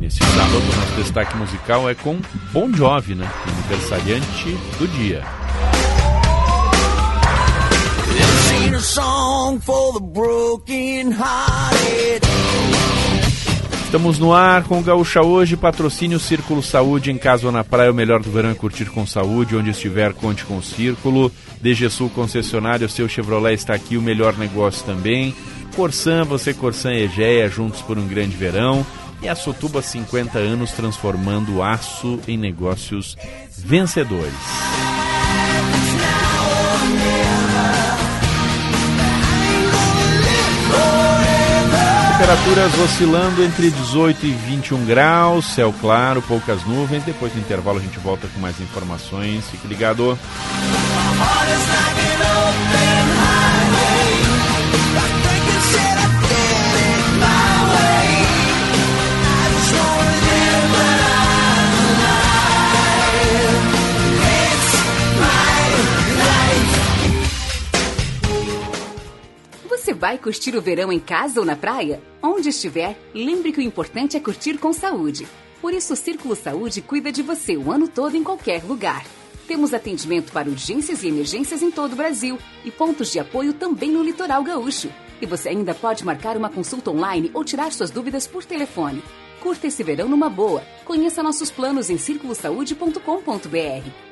Neste sábado, nosso destaque musical é com Bon Jovi, né? Aniversariante do dia. Estamos no ar com o Gaúcha hoje, patrocínio Círculo Saúde. Em casa ou na praia, o melhor do verão é curtir com saúde, onde estiver conte com o Círculo, DG Sul concessionário, seu Chevrolet está aqui, o melhor negócio também, Corsan, você Corsan e Egea, juntos por um grande verão, e a Sotuba 50 anos transformando aço em negócios vencedores. Temperaturas oscilando entre 18 e 21 graus, céu claro, poucas nuvens. Depois do intervalo a gente volta com mais informações. Fique ligado. Vai curtir o verão em casa ou na praia? Onde estiver, lembre que o importante é curtir com saúde. Por isso, o Círculo Saúde cuida de você o ano todo em qualquer lugar. Temos atendimento para urgências e emergências em todo o Brasil e pontos de apoio também no litoral gaúcho. E você ainda pode marcar uma consulta online ou tirar suas dúvidas por telefone. Curta esse verão numa boa. Conheça nossos planos em circulosaude.com.br.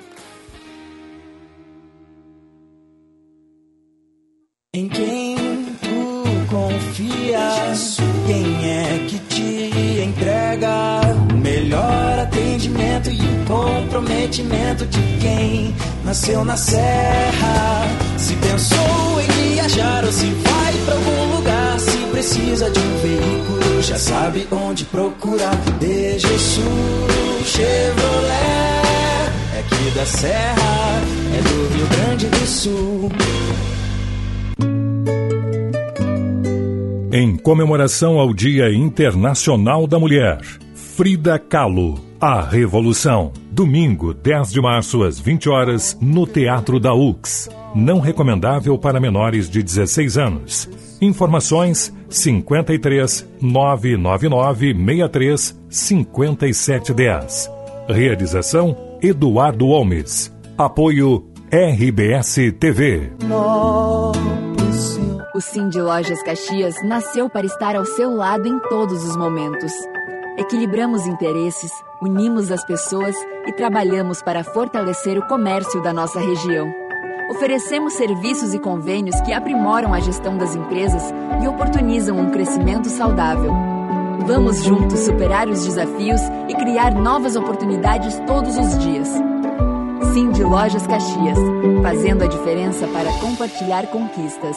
Em quem tu confias? Quem é que te entrega o melhor atendimento e o comprometimento de quem nasceu na serra? Se pensou em viajar ou se vai pra algum lugar, se precisa de um veículo, já sabe onde procurar. DG Sul Chevrolet é aqui da Serra, é do Rio Grande do Sul. Em comemoração ao Dia Internacional da Mulher, Frida Kahlo, A Revolução. Domingo, 10 de março, às 20 horas, no Teatro da UX. Não recomendável para menores de 16 anos. Informações 53 999 63 5710. Realização Eduardo Holmes. Apoio RBS TV. O Sim de Lojas Caxias nasceu para estar ao seu lado em todos os momentos. Equilibramos interesses, unimos as pessoas e trabalhamos para fortalecer o comércio da nossa região. Oferecemos serviços e convênios que aprimoram a gestão das empresas e oportunizam um crescimento saudável. Vamos juntos superar os desafios e criar novas oportunidades todos os dias. Sim de Lojas Caxias, fazendo a diferença para compartilhar conquistas.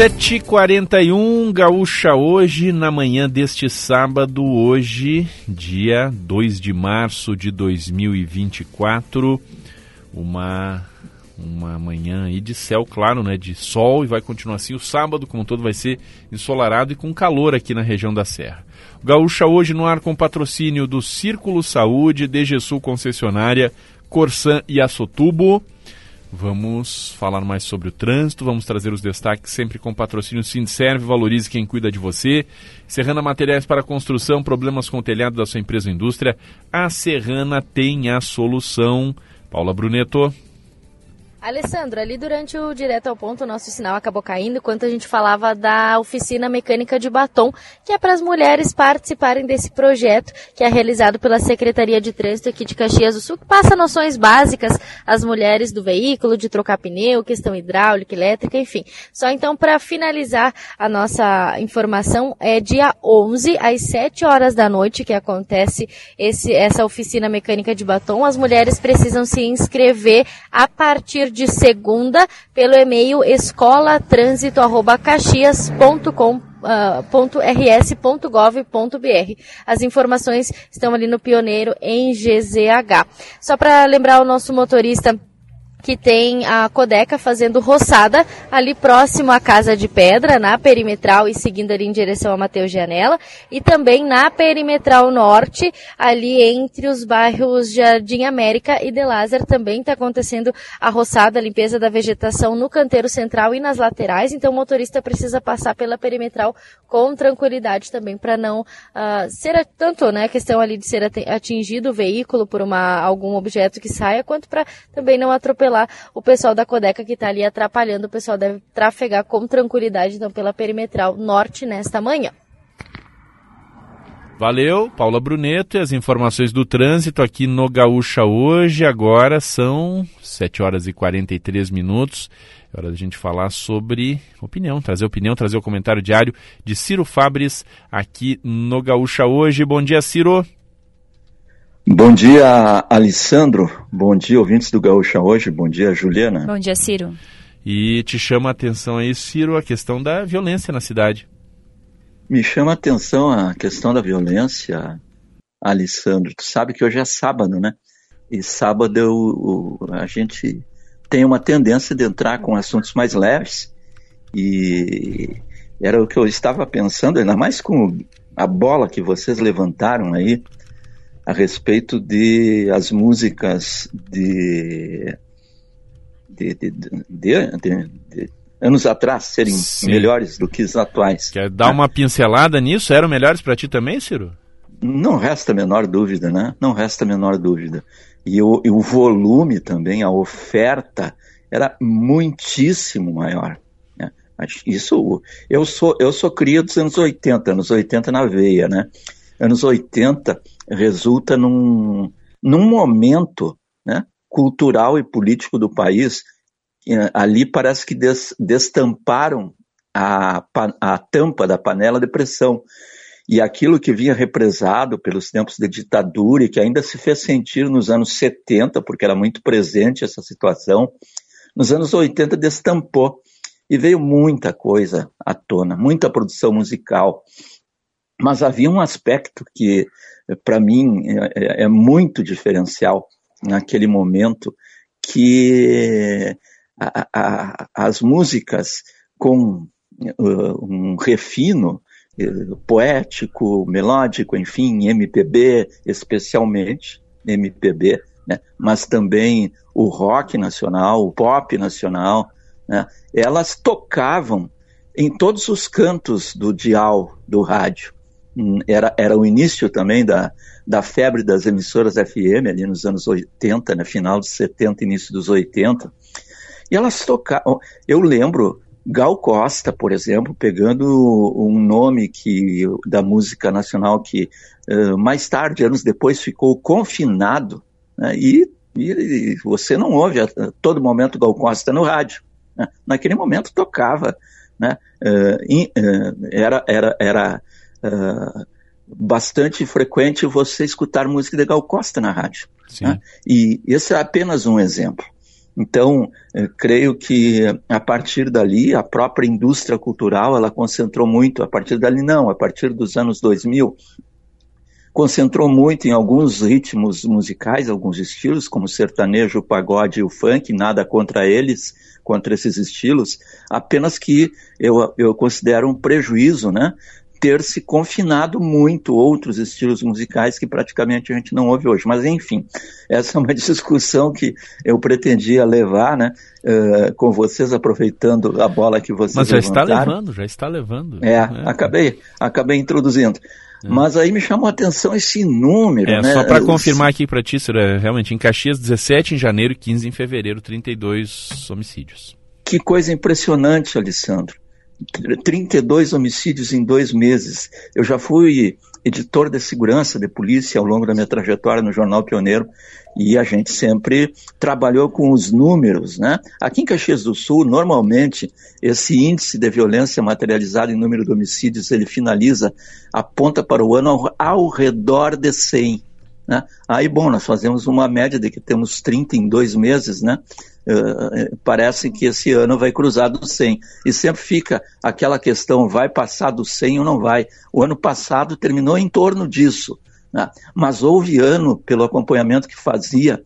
Sete e quarenta e um, Gaúcha hoje, na manhã deste sábado, hoje, dia 2 de março de 2024, uma, uma manhã aí de céu claro, né, de sol, e vai continuar assim, o sábado como todo vai ser ensolarado e com calor aqui na região da Serra. Gaúcha hoje no ar com patrocínio do Círculo Saúde, DG Sul Concessionária, Corsan e Açotubo, Vamos falar mais sobre o trânsito, vamos trazer os destaques sempre com patrocínio Sindserve, valorize quem cuida de você. Serrana Materiais para Construção, problemas com o telhado da sua empresa ou indústria. A Serrana tem a solução. Paula Bruneto. Alessandro, ali durante o Direto ao Ponto, o nosso sinal acabou caindo enquanto a gente falava da oficina mecânica de batom, que é para as mulheres participarem desse projeto, que é realizado pela Secretaria de Trânsito aqui de Caxias do Sul, que passa noções básicas às mulheres do veículo, de trocar pneu, questão hidráulica, elétrica, enfim. Só então, para finalizar a nossa informação, é dia 11, às 7 horas da noite, que acontece esse, essa oficina mecânica de batom. As mulheres precisam se inscrever a partir de segunda pelo e-mail escolatransito@caxias.com Uh, rs.gov.br. As informações estão ali no Pioneiro em GZH. Só para lembrar o nosso motorista que tem a Codeca fazendo roçada ali próximo à Casa de Pedra, na Perimetral e seguindo ali em direção a Mateus Janela, e também na Perimetral Norte, ali entre os bairros Jardim América e De Lázaro, também está acontecendo a roçada, a limpeza da vegetação no canteiro central e nas laterais, então o motorista precisa passar pela Perimetral com tranquilidade também para não uh, ser tanto, né, questão ali de ser atingido o veículo por uma, algum objeto que saia, quanto para também não atropelar lá o pessoal da Codeca que está ali atrapalhando. O pessoal deve trafegar com tranquilidade então pela perimetral norte nesta manhã. Valeu, Paula Bruneto e as informações do trânsito aqui no Gaúcha hoje. Agora são 7 horas e 43 minutos. É hora da gente falar sobre opinião, trazer opinião, trazer o comentário diário de Ciro Fabres aqui no Gaúcha hoje. Bom dia, Ciro. Bom dia, Alessandro. Bom dia, ouvintes do Gaúcha hoje. Bom dia, Juliana. Bom dia, Ciro. E te chama a atenção aí, Ciro, a questão da violência na cidade. Me chama a atenção a questão da violência, Alessandro. Tu sabe que hoje é sábado, né? E sábado eu, a gente tem uma tendência de entrar com assuntos mais leves. E era o que eu estava pensando, ainda mais com a bola que vocês levantaram aí a respeito de as músicas de, de, de, de anos atrás serem Sim. melhores do que as atuais. Quer dar uma pincelada nisso? Eram melhores para ti também, Ciro? Não resta a menor dúvida, né? Não resta a menor dúvida. E o, e o volume também, a oferta era muitíssimo maior. Né? Isso, eu sou, eu sou cria dos anos 80, anos 80 na veia, né? Anos 80 resulta num, num momento né, cultural e político do país. Ali parece que des, destamparam a, a tampa da panela de pressão. E aquilo que vinha represado pelos tempos de ditadura e que ainda se fez sentir nos anos 70, porque era muito presente essa situação, nos anos 80 destampou e veio muita coisa à tona, muita produção musical. Mas havia um aspecto que, para mim, é, é, muito diferencial naquele momento, que a, a, as músicas com uh, um refino uh, poético, melódico, enfim, MPB, especialmente MPB, né? mas também o rock nacional, o pop nacional, né? elas tocavam em todos os cantos do dial do rádio. Hum, era, era o início também da, da febre das emissoras FM, ali nos anos 80, né? final dos 70, início dos 80. E elas tocavam. Eu lembro Gal Costa, por exemplo, pegando um nome que da música nacional que uh, mais tarde, anos depois, ficou confinado, né? e, e, você não ouve a, a todo momento Gal Costa no rádio. Né? Naquele momento tocava, né? Uh, in, uh, era era, era uh, bastante frequente você escutar música de Gal Costa na rádio. Né? E esse é apenas um exemplo. Então, creio que a partir dali, a própria indústria cultural, ela concentrou muito, a partir dali não, a partir dos anos 2000, concentrou muito em alguns ritmos musicais, alguns estilos, como o sertanejo, o pagode e o funk, nada contra eles, contra esses estilos, apenas que eu, eu considero um prejuízo, né? Ter se confinado muito outros estilos musicais que praticamente a gente não ouve hoje. Mas, enfim, essa é uma discussão que eu pretendia levar, né? Uh, com vocês, aproveitando a bola que vocês Mas já levantaram. está levando, já está levando. É, é. acabei, acabei introduzindo. É. Mas aí me chamou a atenção esse número, é, né? Só para confirmar aqui para ti, Ciro, realmente em Caxias, 17 em janeiro e 15 em fevereiro, 32 homicídios. Que coisa impressionante, Alessandro. 32 homicídios em dois meses. Eu já fui editor de segurança de polícia ao longo da minha trajetória no Jornal Pioneiro e a gente sempre trabalhou com os números, né? Aqui em Caxias do Sul, normalmente, esse índice de violência materializado em número de homicídios, ele finaliza, aponta para o ano ao, ao redor de 100. Né? Aí, bom, nós fazemos uma média de que temos 30 em dois meses, né? Uh, parece que esse ano vai cruzar do 100. E sempre fica aquela questão, vai passar do 100 ou não vai? O ano passado terminou em torno disso. Né? Mas houve ano, pelo acompanhamento que fazia,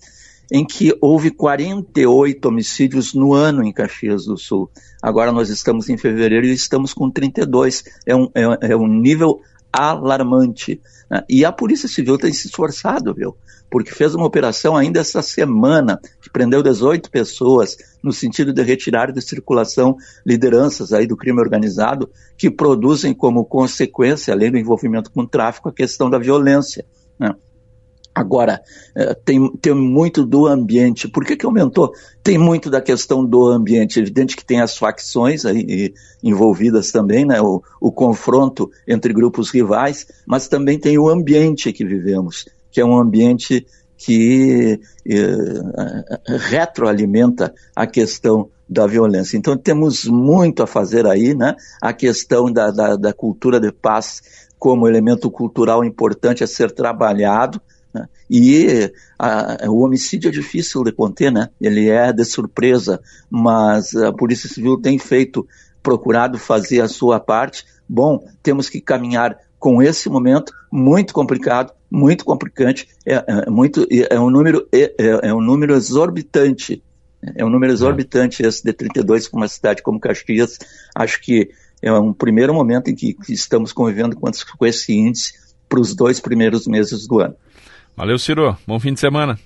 em que houve 48 homicídios no ano em Caxias do Sul. Agora nós estamos em fevereiro e estamos com 32. É um, é, é um nível alarmante. Né? E a Polícia Civil tem se esforçado, viu? Porque fez uma operação ainda essa semana, que prendeu 18 pessoas, no sentido de retirar de circulação lideranças aí do crime organizado, que produzem como consequência, além do envolvimento com o tráfico, a questão da violência. Né? Agora, eh, tem, tem muito do ambiente. Por que, que aumentou? Tem muito da questão do ambiente. É evidente que tem as facções aí envolvidas também, né? O, o, confronto entre grupos rivais, mas também tem o ambiente que vivemos, que é um ambiente que eh, retroalimenta a questão da violência. Então temos muito a fazer aí, né? A questão da, da, da cultura de paz como elemento cultural importante a ser trabalhado, né? E a, o homicídio é difícil de conter, né? Ele é de surpresa, mas a Polícia Civil tem feito, procurado fazer a sua parte. Bom, temos que caminhar com esse momento muito complicado, muito complicante, é, é muito, é um número, é, é, é um número exorbitante, é um número exorbitante esse de 32 para uma cidade como Caxias. Acho que é um primeiro momento em que, estamos convivendo com esse índice para os dois primeiros meses do ano. Valeu, Ciro. Bom fim de semana.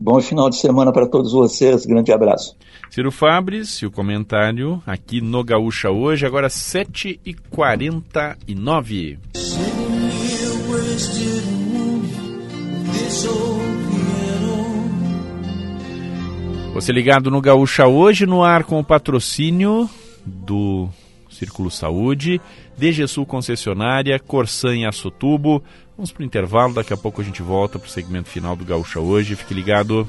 Bom final de semana para todos vocês. Grande abraço. Ciro Fabres e o comentário aqui no Gaúcha hoje, agora 7h49. Você ligado no Gaúcha hoje, no ar com o patrocínio do Círculo Saúde, DG Sul Concessionária, Corsan e Açotubo, Vamos para o intervalo, daqui a pouco a gente volta para o segmento final do Gaúcha hoje. Fique ligado.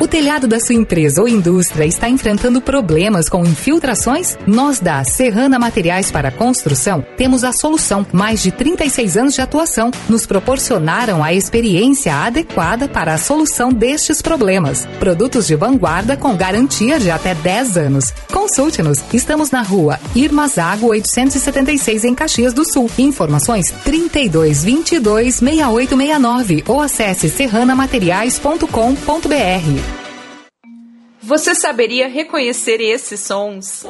O telhado da sua empresa ou indústria está enfrentando problemas com infiltrações? Nós da Serrana Materiais para Construção temos a solução. Mais de 36 anos de atuação nos proporcionaram a experiência adequada para a solução destes problemas. Produtos de vanguarda com garantia de até 10 anos. Consulte-nos. Estamos na rua Irmazago 876 em Caxias do Sul. Informações 32 22 6869 ou acesse serranamateriais.com.br. Você saberia reconhecer esses sons?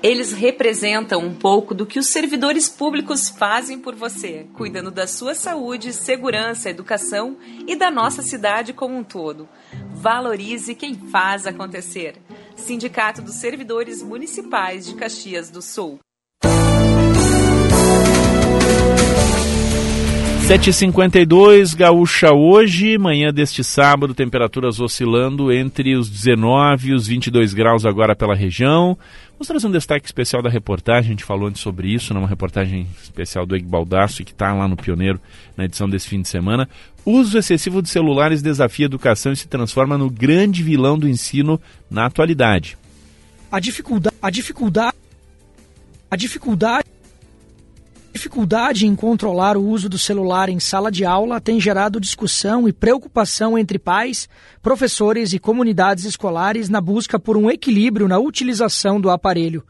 Eles representam um pouco do que os servidores públicos fazem por você, cuidando da sua saúde, segurança, educação e da nossa cidade como um todo. Valorize quem faz acontecer. Sindicato dos Servidores Municipais de Caxias do Sul. 7h52, Gaúcha hoje, manhã deste sábado, temperaturas oscilando entre os 19 e os 22 graus agora pela região. Vamos trazer um destaque especial da reportagem, a gente falou antes sobre isso, numa reportagem especial do Eg Baldasso, que está lá no Pioneiro, na edição desse fim de semana. Uso excessivo de celulares desafia a educação e se transforma no grande vilão do ensino na atualidade. A dificuldade, a dificuldade, a dificuldade dificuldade em controlar o uso do celular em sala de aula tem gerado discussão e preocupação entre pais, professores e comunidades escolares na busca por um equilíbrio na utilização do aparelho.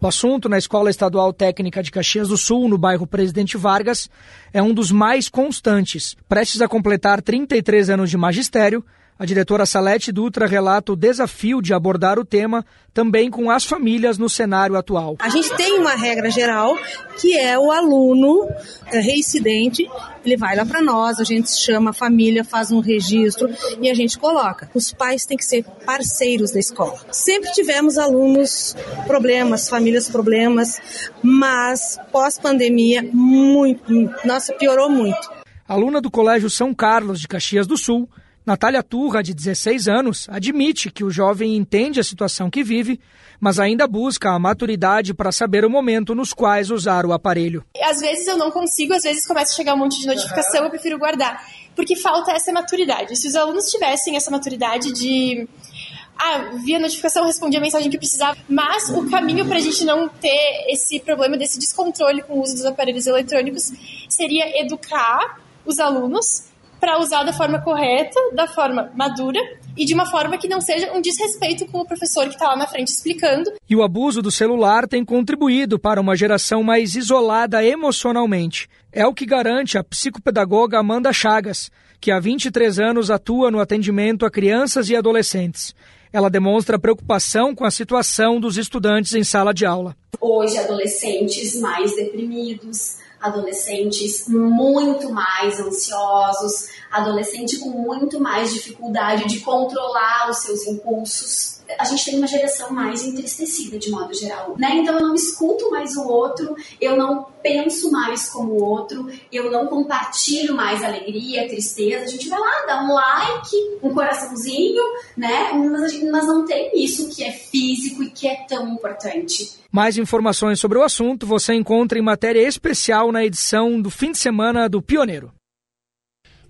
O assunto na Escola Estadual Técnica de Caxias do Sul, no bairro Presidente Vargas, é um dos mais constantes. Prestes a completar 33 anos de magistério, a diretora Salete Dutra relata o desafio de abordar o tema também com as famílias no cenário atual. A gente tem uma regra geral que é o aluno é, reincidente, ele vai lá para nós, a gente chama a família, faz um registro e a gente coloca. Os pais têm que ser parceiros da escola. Sempre tivemos alunos problemas, famílias problemas, mas pós-pandemia muito, nossa, piorou muito. Aluna do Colégio São Carlos de Caxias do Sul, Natália Turra, de 16 anos, admite que o jovem entende a situação que vive, mas ainda busca a maturidade para saber o momento nos quais usar o aparelho. Às vezes eu não consigo, às vezes começa a chegar um monte de notificação, eu prefiro guardar, porque falta essa maturidade. Se os alunos tivessem essa maturidade de ah, via notificação, respondi a mensagem que precisava. Mas o caminho para a gente não ter esse problema desse descontrole com o uso dos aparelhos eletrônicos seria educar os alunos para usar da forma correta, da forma madura e de uma forma que não seja um desrespeito com o professor que está lá na frente explicando. E o abuso do celular tem contribuído para uma geração mais isolada emocionalmente. É o que garante a psicopedagoga Amanda Chagas, que há 23 anos atua no atendimento a crianças e adolescentes. Ela demonstra preocupação com a situação dos estudantes em sala de aula. Hoje, adolescentes mais deprimidos, adolescentes muito mais ansiosos, adolescente com muito mais dificuldade de controlar os seus impulsos. A gente tem uma geração mais entristecida de modo geral, né? Então eu não escuto mais o outro, eu não penso mais como o outro, eu não compartilho mais alegria, tristeza. A gente vai lá, dá um like, um coraçãozinho, né? Mas, gente, mas não tem isso que é físico e que é tão importante. Mais informações sobre o assunto você encontra em matéria especial na edição do fim de semana do Pioneiro.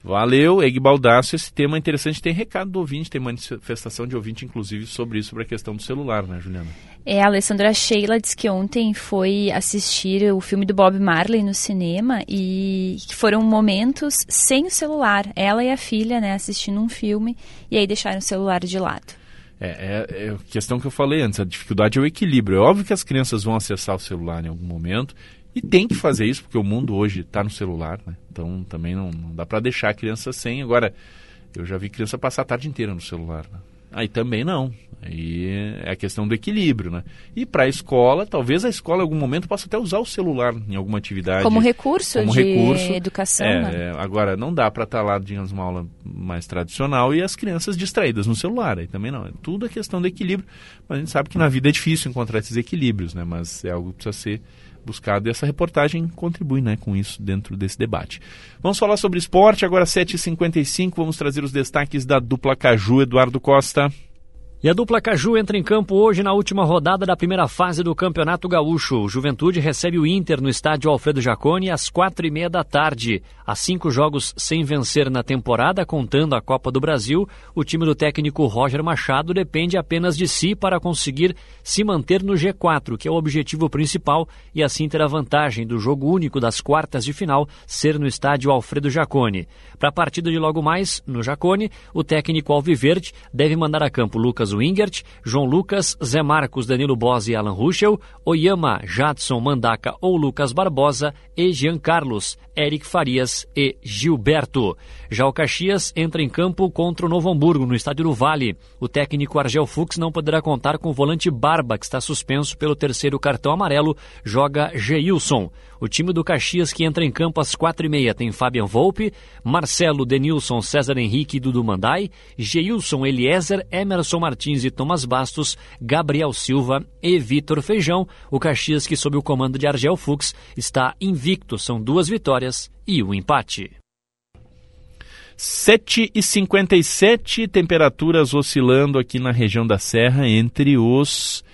Valeu, Eg Baldaço. Esse tema é interessante. Tem recado do ouvinte, tem manifestação de ouvinte, inclusive, sobre isso, sobre a questão do celular, né, Juliana? É, a Alessandra Sheila disse que ontem foi assistir o filme do Bob Marley no cinema e que foram momentos sem o celular. Ela e a filha, né, assistindo um filme e aí deixaram o celular de lado. É, é, é, a questão que eu falei antes, a dificuldade é o equilíbrio. É óbvio que as crianças vão acessar o celular em algum momento e tem que fazer isso, porque o mundo hoje está no celular, né? Então também não, não dá para deixar a criança sem. Agora, eu já vi criança passar a tarde inteira no celular. Né? Aí também não. Aí é a questão do equilíbrio, né? E para a escola, talvez a escola em algum momento possa até usar o celular em alguma atividade. Como recurso como de recurso. educação, é, né? é, agora, não dá para estar tá lá, digamos, uma aula mais tradicional e as crianças distraídas no celular. Aí também não. É tudo a questão do equilíbrio. Mas a gente sabe que na vida é difícil encontrar esses equilíbrios, né? Mas é algo que precisa ser buscado e essa reportagem contribui né, com isso dentro desse debate. Vamos falar sobre esporte, agora 7h55, vamos trazer os destaques da dupla Caju, Eduardo Costa. E a dupla Caju entra em campo hoje na última rodada da primeira fase do Campeonato Gaúcho. O Juventude recebe o Inter no estádio Alfredo Jaconi às quatro e meia da tarde. Há cinco jogos sem vencer na temporada, contando a Copa do Brasil, o time do técnico Roger Machado depende apenas de si para conseguir se manter no G4, que é o objetivo principal, e assim ter a vantagem do jogo único das quartas de final ser no estádio Alfredo Jaconi. Para a partida de logo mais, no Jaconi, o técnico Alviverde deve mandar a campo Lucas Wingert, João Lucas, Zé Marcos, Danilo Bose e Alan Ruschel, Oyama, Jadson, Mandaca ou Lucas Barbosa e Jean Carlos, Eric Farias e Gilberto. Já o Caxias entra em campo contra o Novo Hamburgo, no estádio do Vale. O técnico Argel Fux não poderá contar com o volante Barba, que está suspenso pelo terceiro cartão amarelo, joga Geilson. O time do Caxias que entra em campo às quatro e meia tem Fabian Volpe, Marcelo, Denilson, César Henrique e Dudu Mandai, Geilson, Eliezer, Emerson Martins e Thomas Bastos, Gabriel Silva e Vitor Feijão. O Caxias que sob o comando de Argel Fux está invicto, são duas vitórias e um empate. 7 e 57 temperaturas oscilando aqui na região da Serra entre os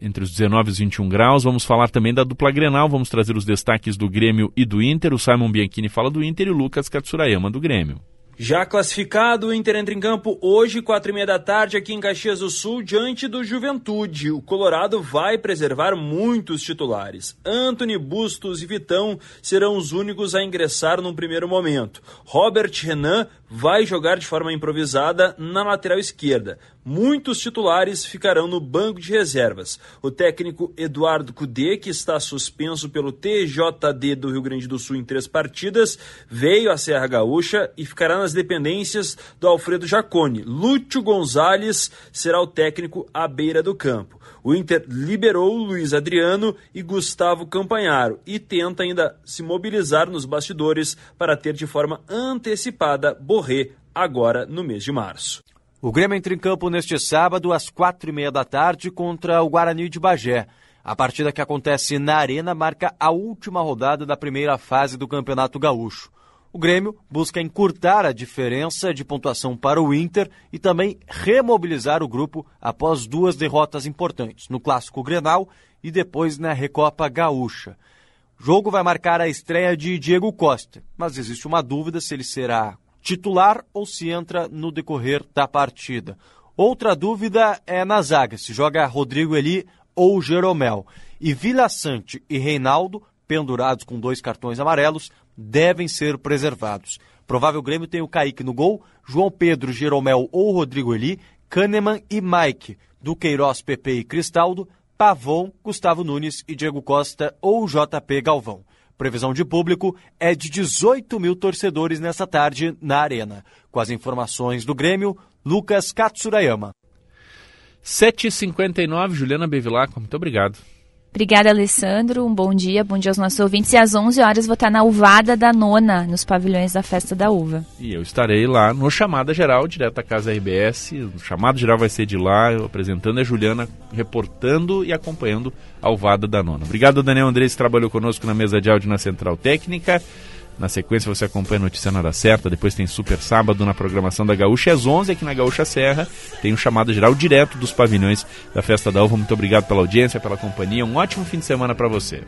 entre os 19 e os 21 graus. Vamos falar também da dupla Grenal, vamos trazer os destaques do Grêmio e do Inter. O Simon Bianchini fala do Inter e o Lucas Katsurayama do Grêmio. Já classificado, o Inter entra em campo hoje, quatro e meia da tarde, aqui em Caxias do Sul, diante do Juventude. O Colorado vai preservar muitos titulares. Anthony, Bustos e Vitão serão os únicos a ingressar num primeiro momento. Robert Renan vai jogar de forma improvisada na lateral esquerda. Muitos titulares ficarão no banco de reservas. O técnico Eduardo Cudê, que está suspenso pelo TJD do Rio Grande do Sul em três partidas, veio à Serra Gaúcha e ficará nas dependências do Alfredo Jacone. Lúcio Gonzalez será o técnico à beira do campo. O Inter liberou Luiz Adriano e Gustavo Campanharo e tenta ainda se mobilizar nos bastidores para ter de forma antecipada Borré agora no mês de março. O Grêmio entra em campo neste sábado às quatro e meia da tarde contra o Guarani de Bagé. A partida que acontece na Arena marca a última rodada da primeira fase do Campeonato Gaúcho. O Grêmio busca encurtar a diferença de pontuação para o Inter e também remobilizar o grupo após duas derrotas importantes, no Clássico Grenal e depois na Recopa Gaúcha. O jogo vai marcar a estreia de Diego Costa, mas existe uma dúvida se ele será titular ou se entra no decorrer da partida. Outra dúvida é na zaga, se joga Rodrigo Eli ou Jeromel. E Vila Sante e Reinaldo, pendurados com dois cartões amarelos, devem ser preservados. Provável Grêmio tem o Kaique no gol, João Pedro, Jeromel ou Rodrigo Eli, Kahneman e Mike, Duqueiroz, Pepe e Cristaldo, Pavon, Gustavo Nunes e Diego Costa ou JP Galvão. Previsão de público é de 18 mil torcedores nessa tarde na Arena. Com as informações do Grêmio, Lucas Katsurayama. 7h59, Juliana Bevilacqua, muito obrigado. Obrigada, Alessandro. Um bom dia, bom dia aos nossos ouvintes. E às 11 horas vou estar na Uvada da Nona, nos pavilhões da Festa da Uva. E eu estarei lá no Chamada Geral, direto da Casa RBS. O Chamada Geral vai ser de lá, eu apresentando a Juliana, reportando e acompanhando a Uvada da Nona. Obrigado, Daniel Andrés, que trabalhou conosco na mesa de áudio na Central Técnica. Na sequência você acompanha a notícia na hora certa, depois tem Super Sábado na programação da Gaúcha, às 11 aqui na Gaúcha Serra, tem um chamado geral direto dos pavilhões da Festa da Uva. Muito obrigado pela audiência, pela companhia, um ótimo fim de semana para você.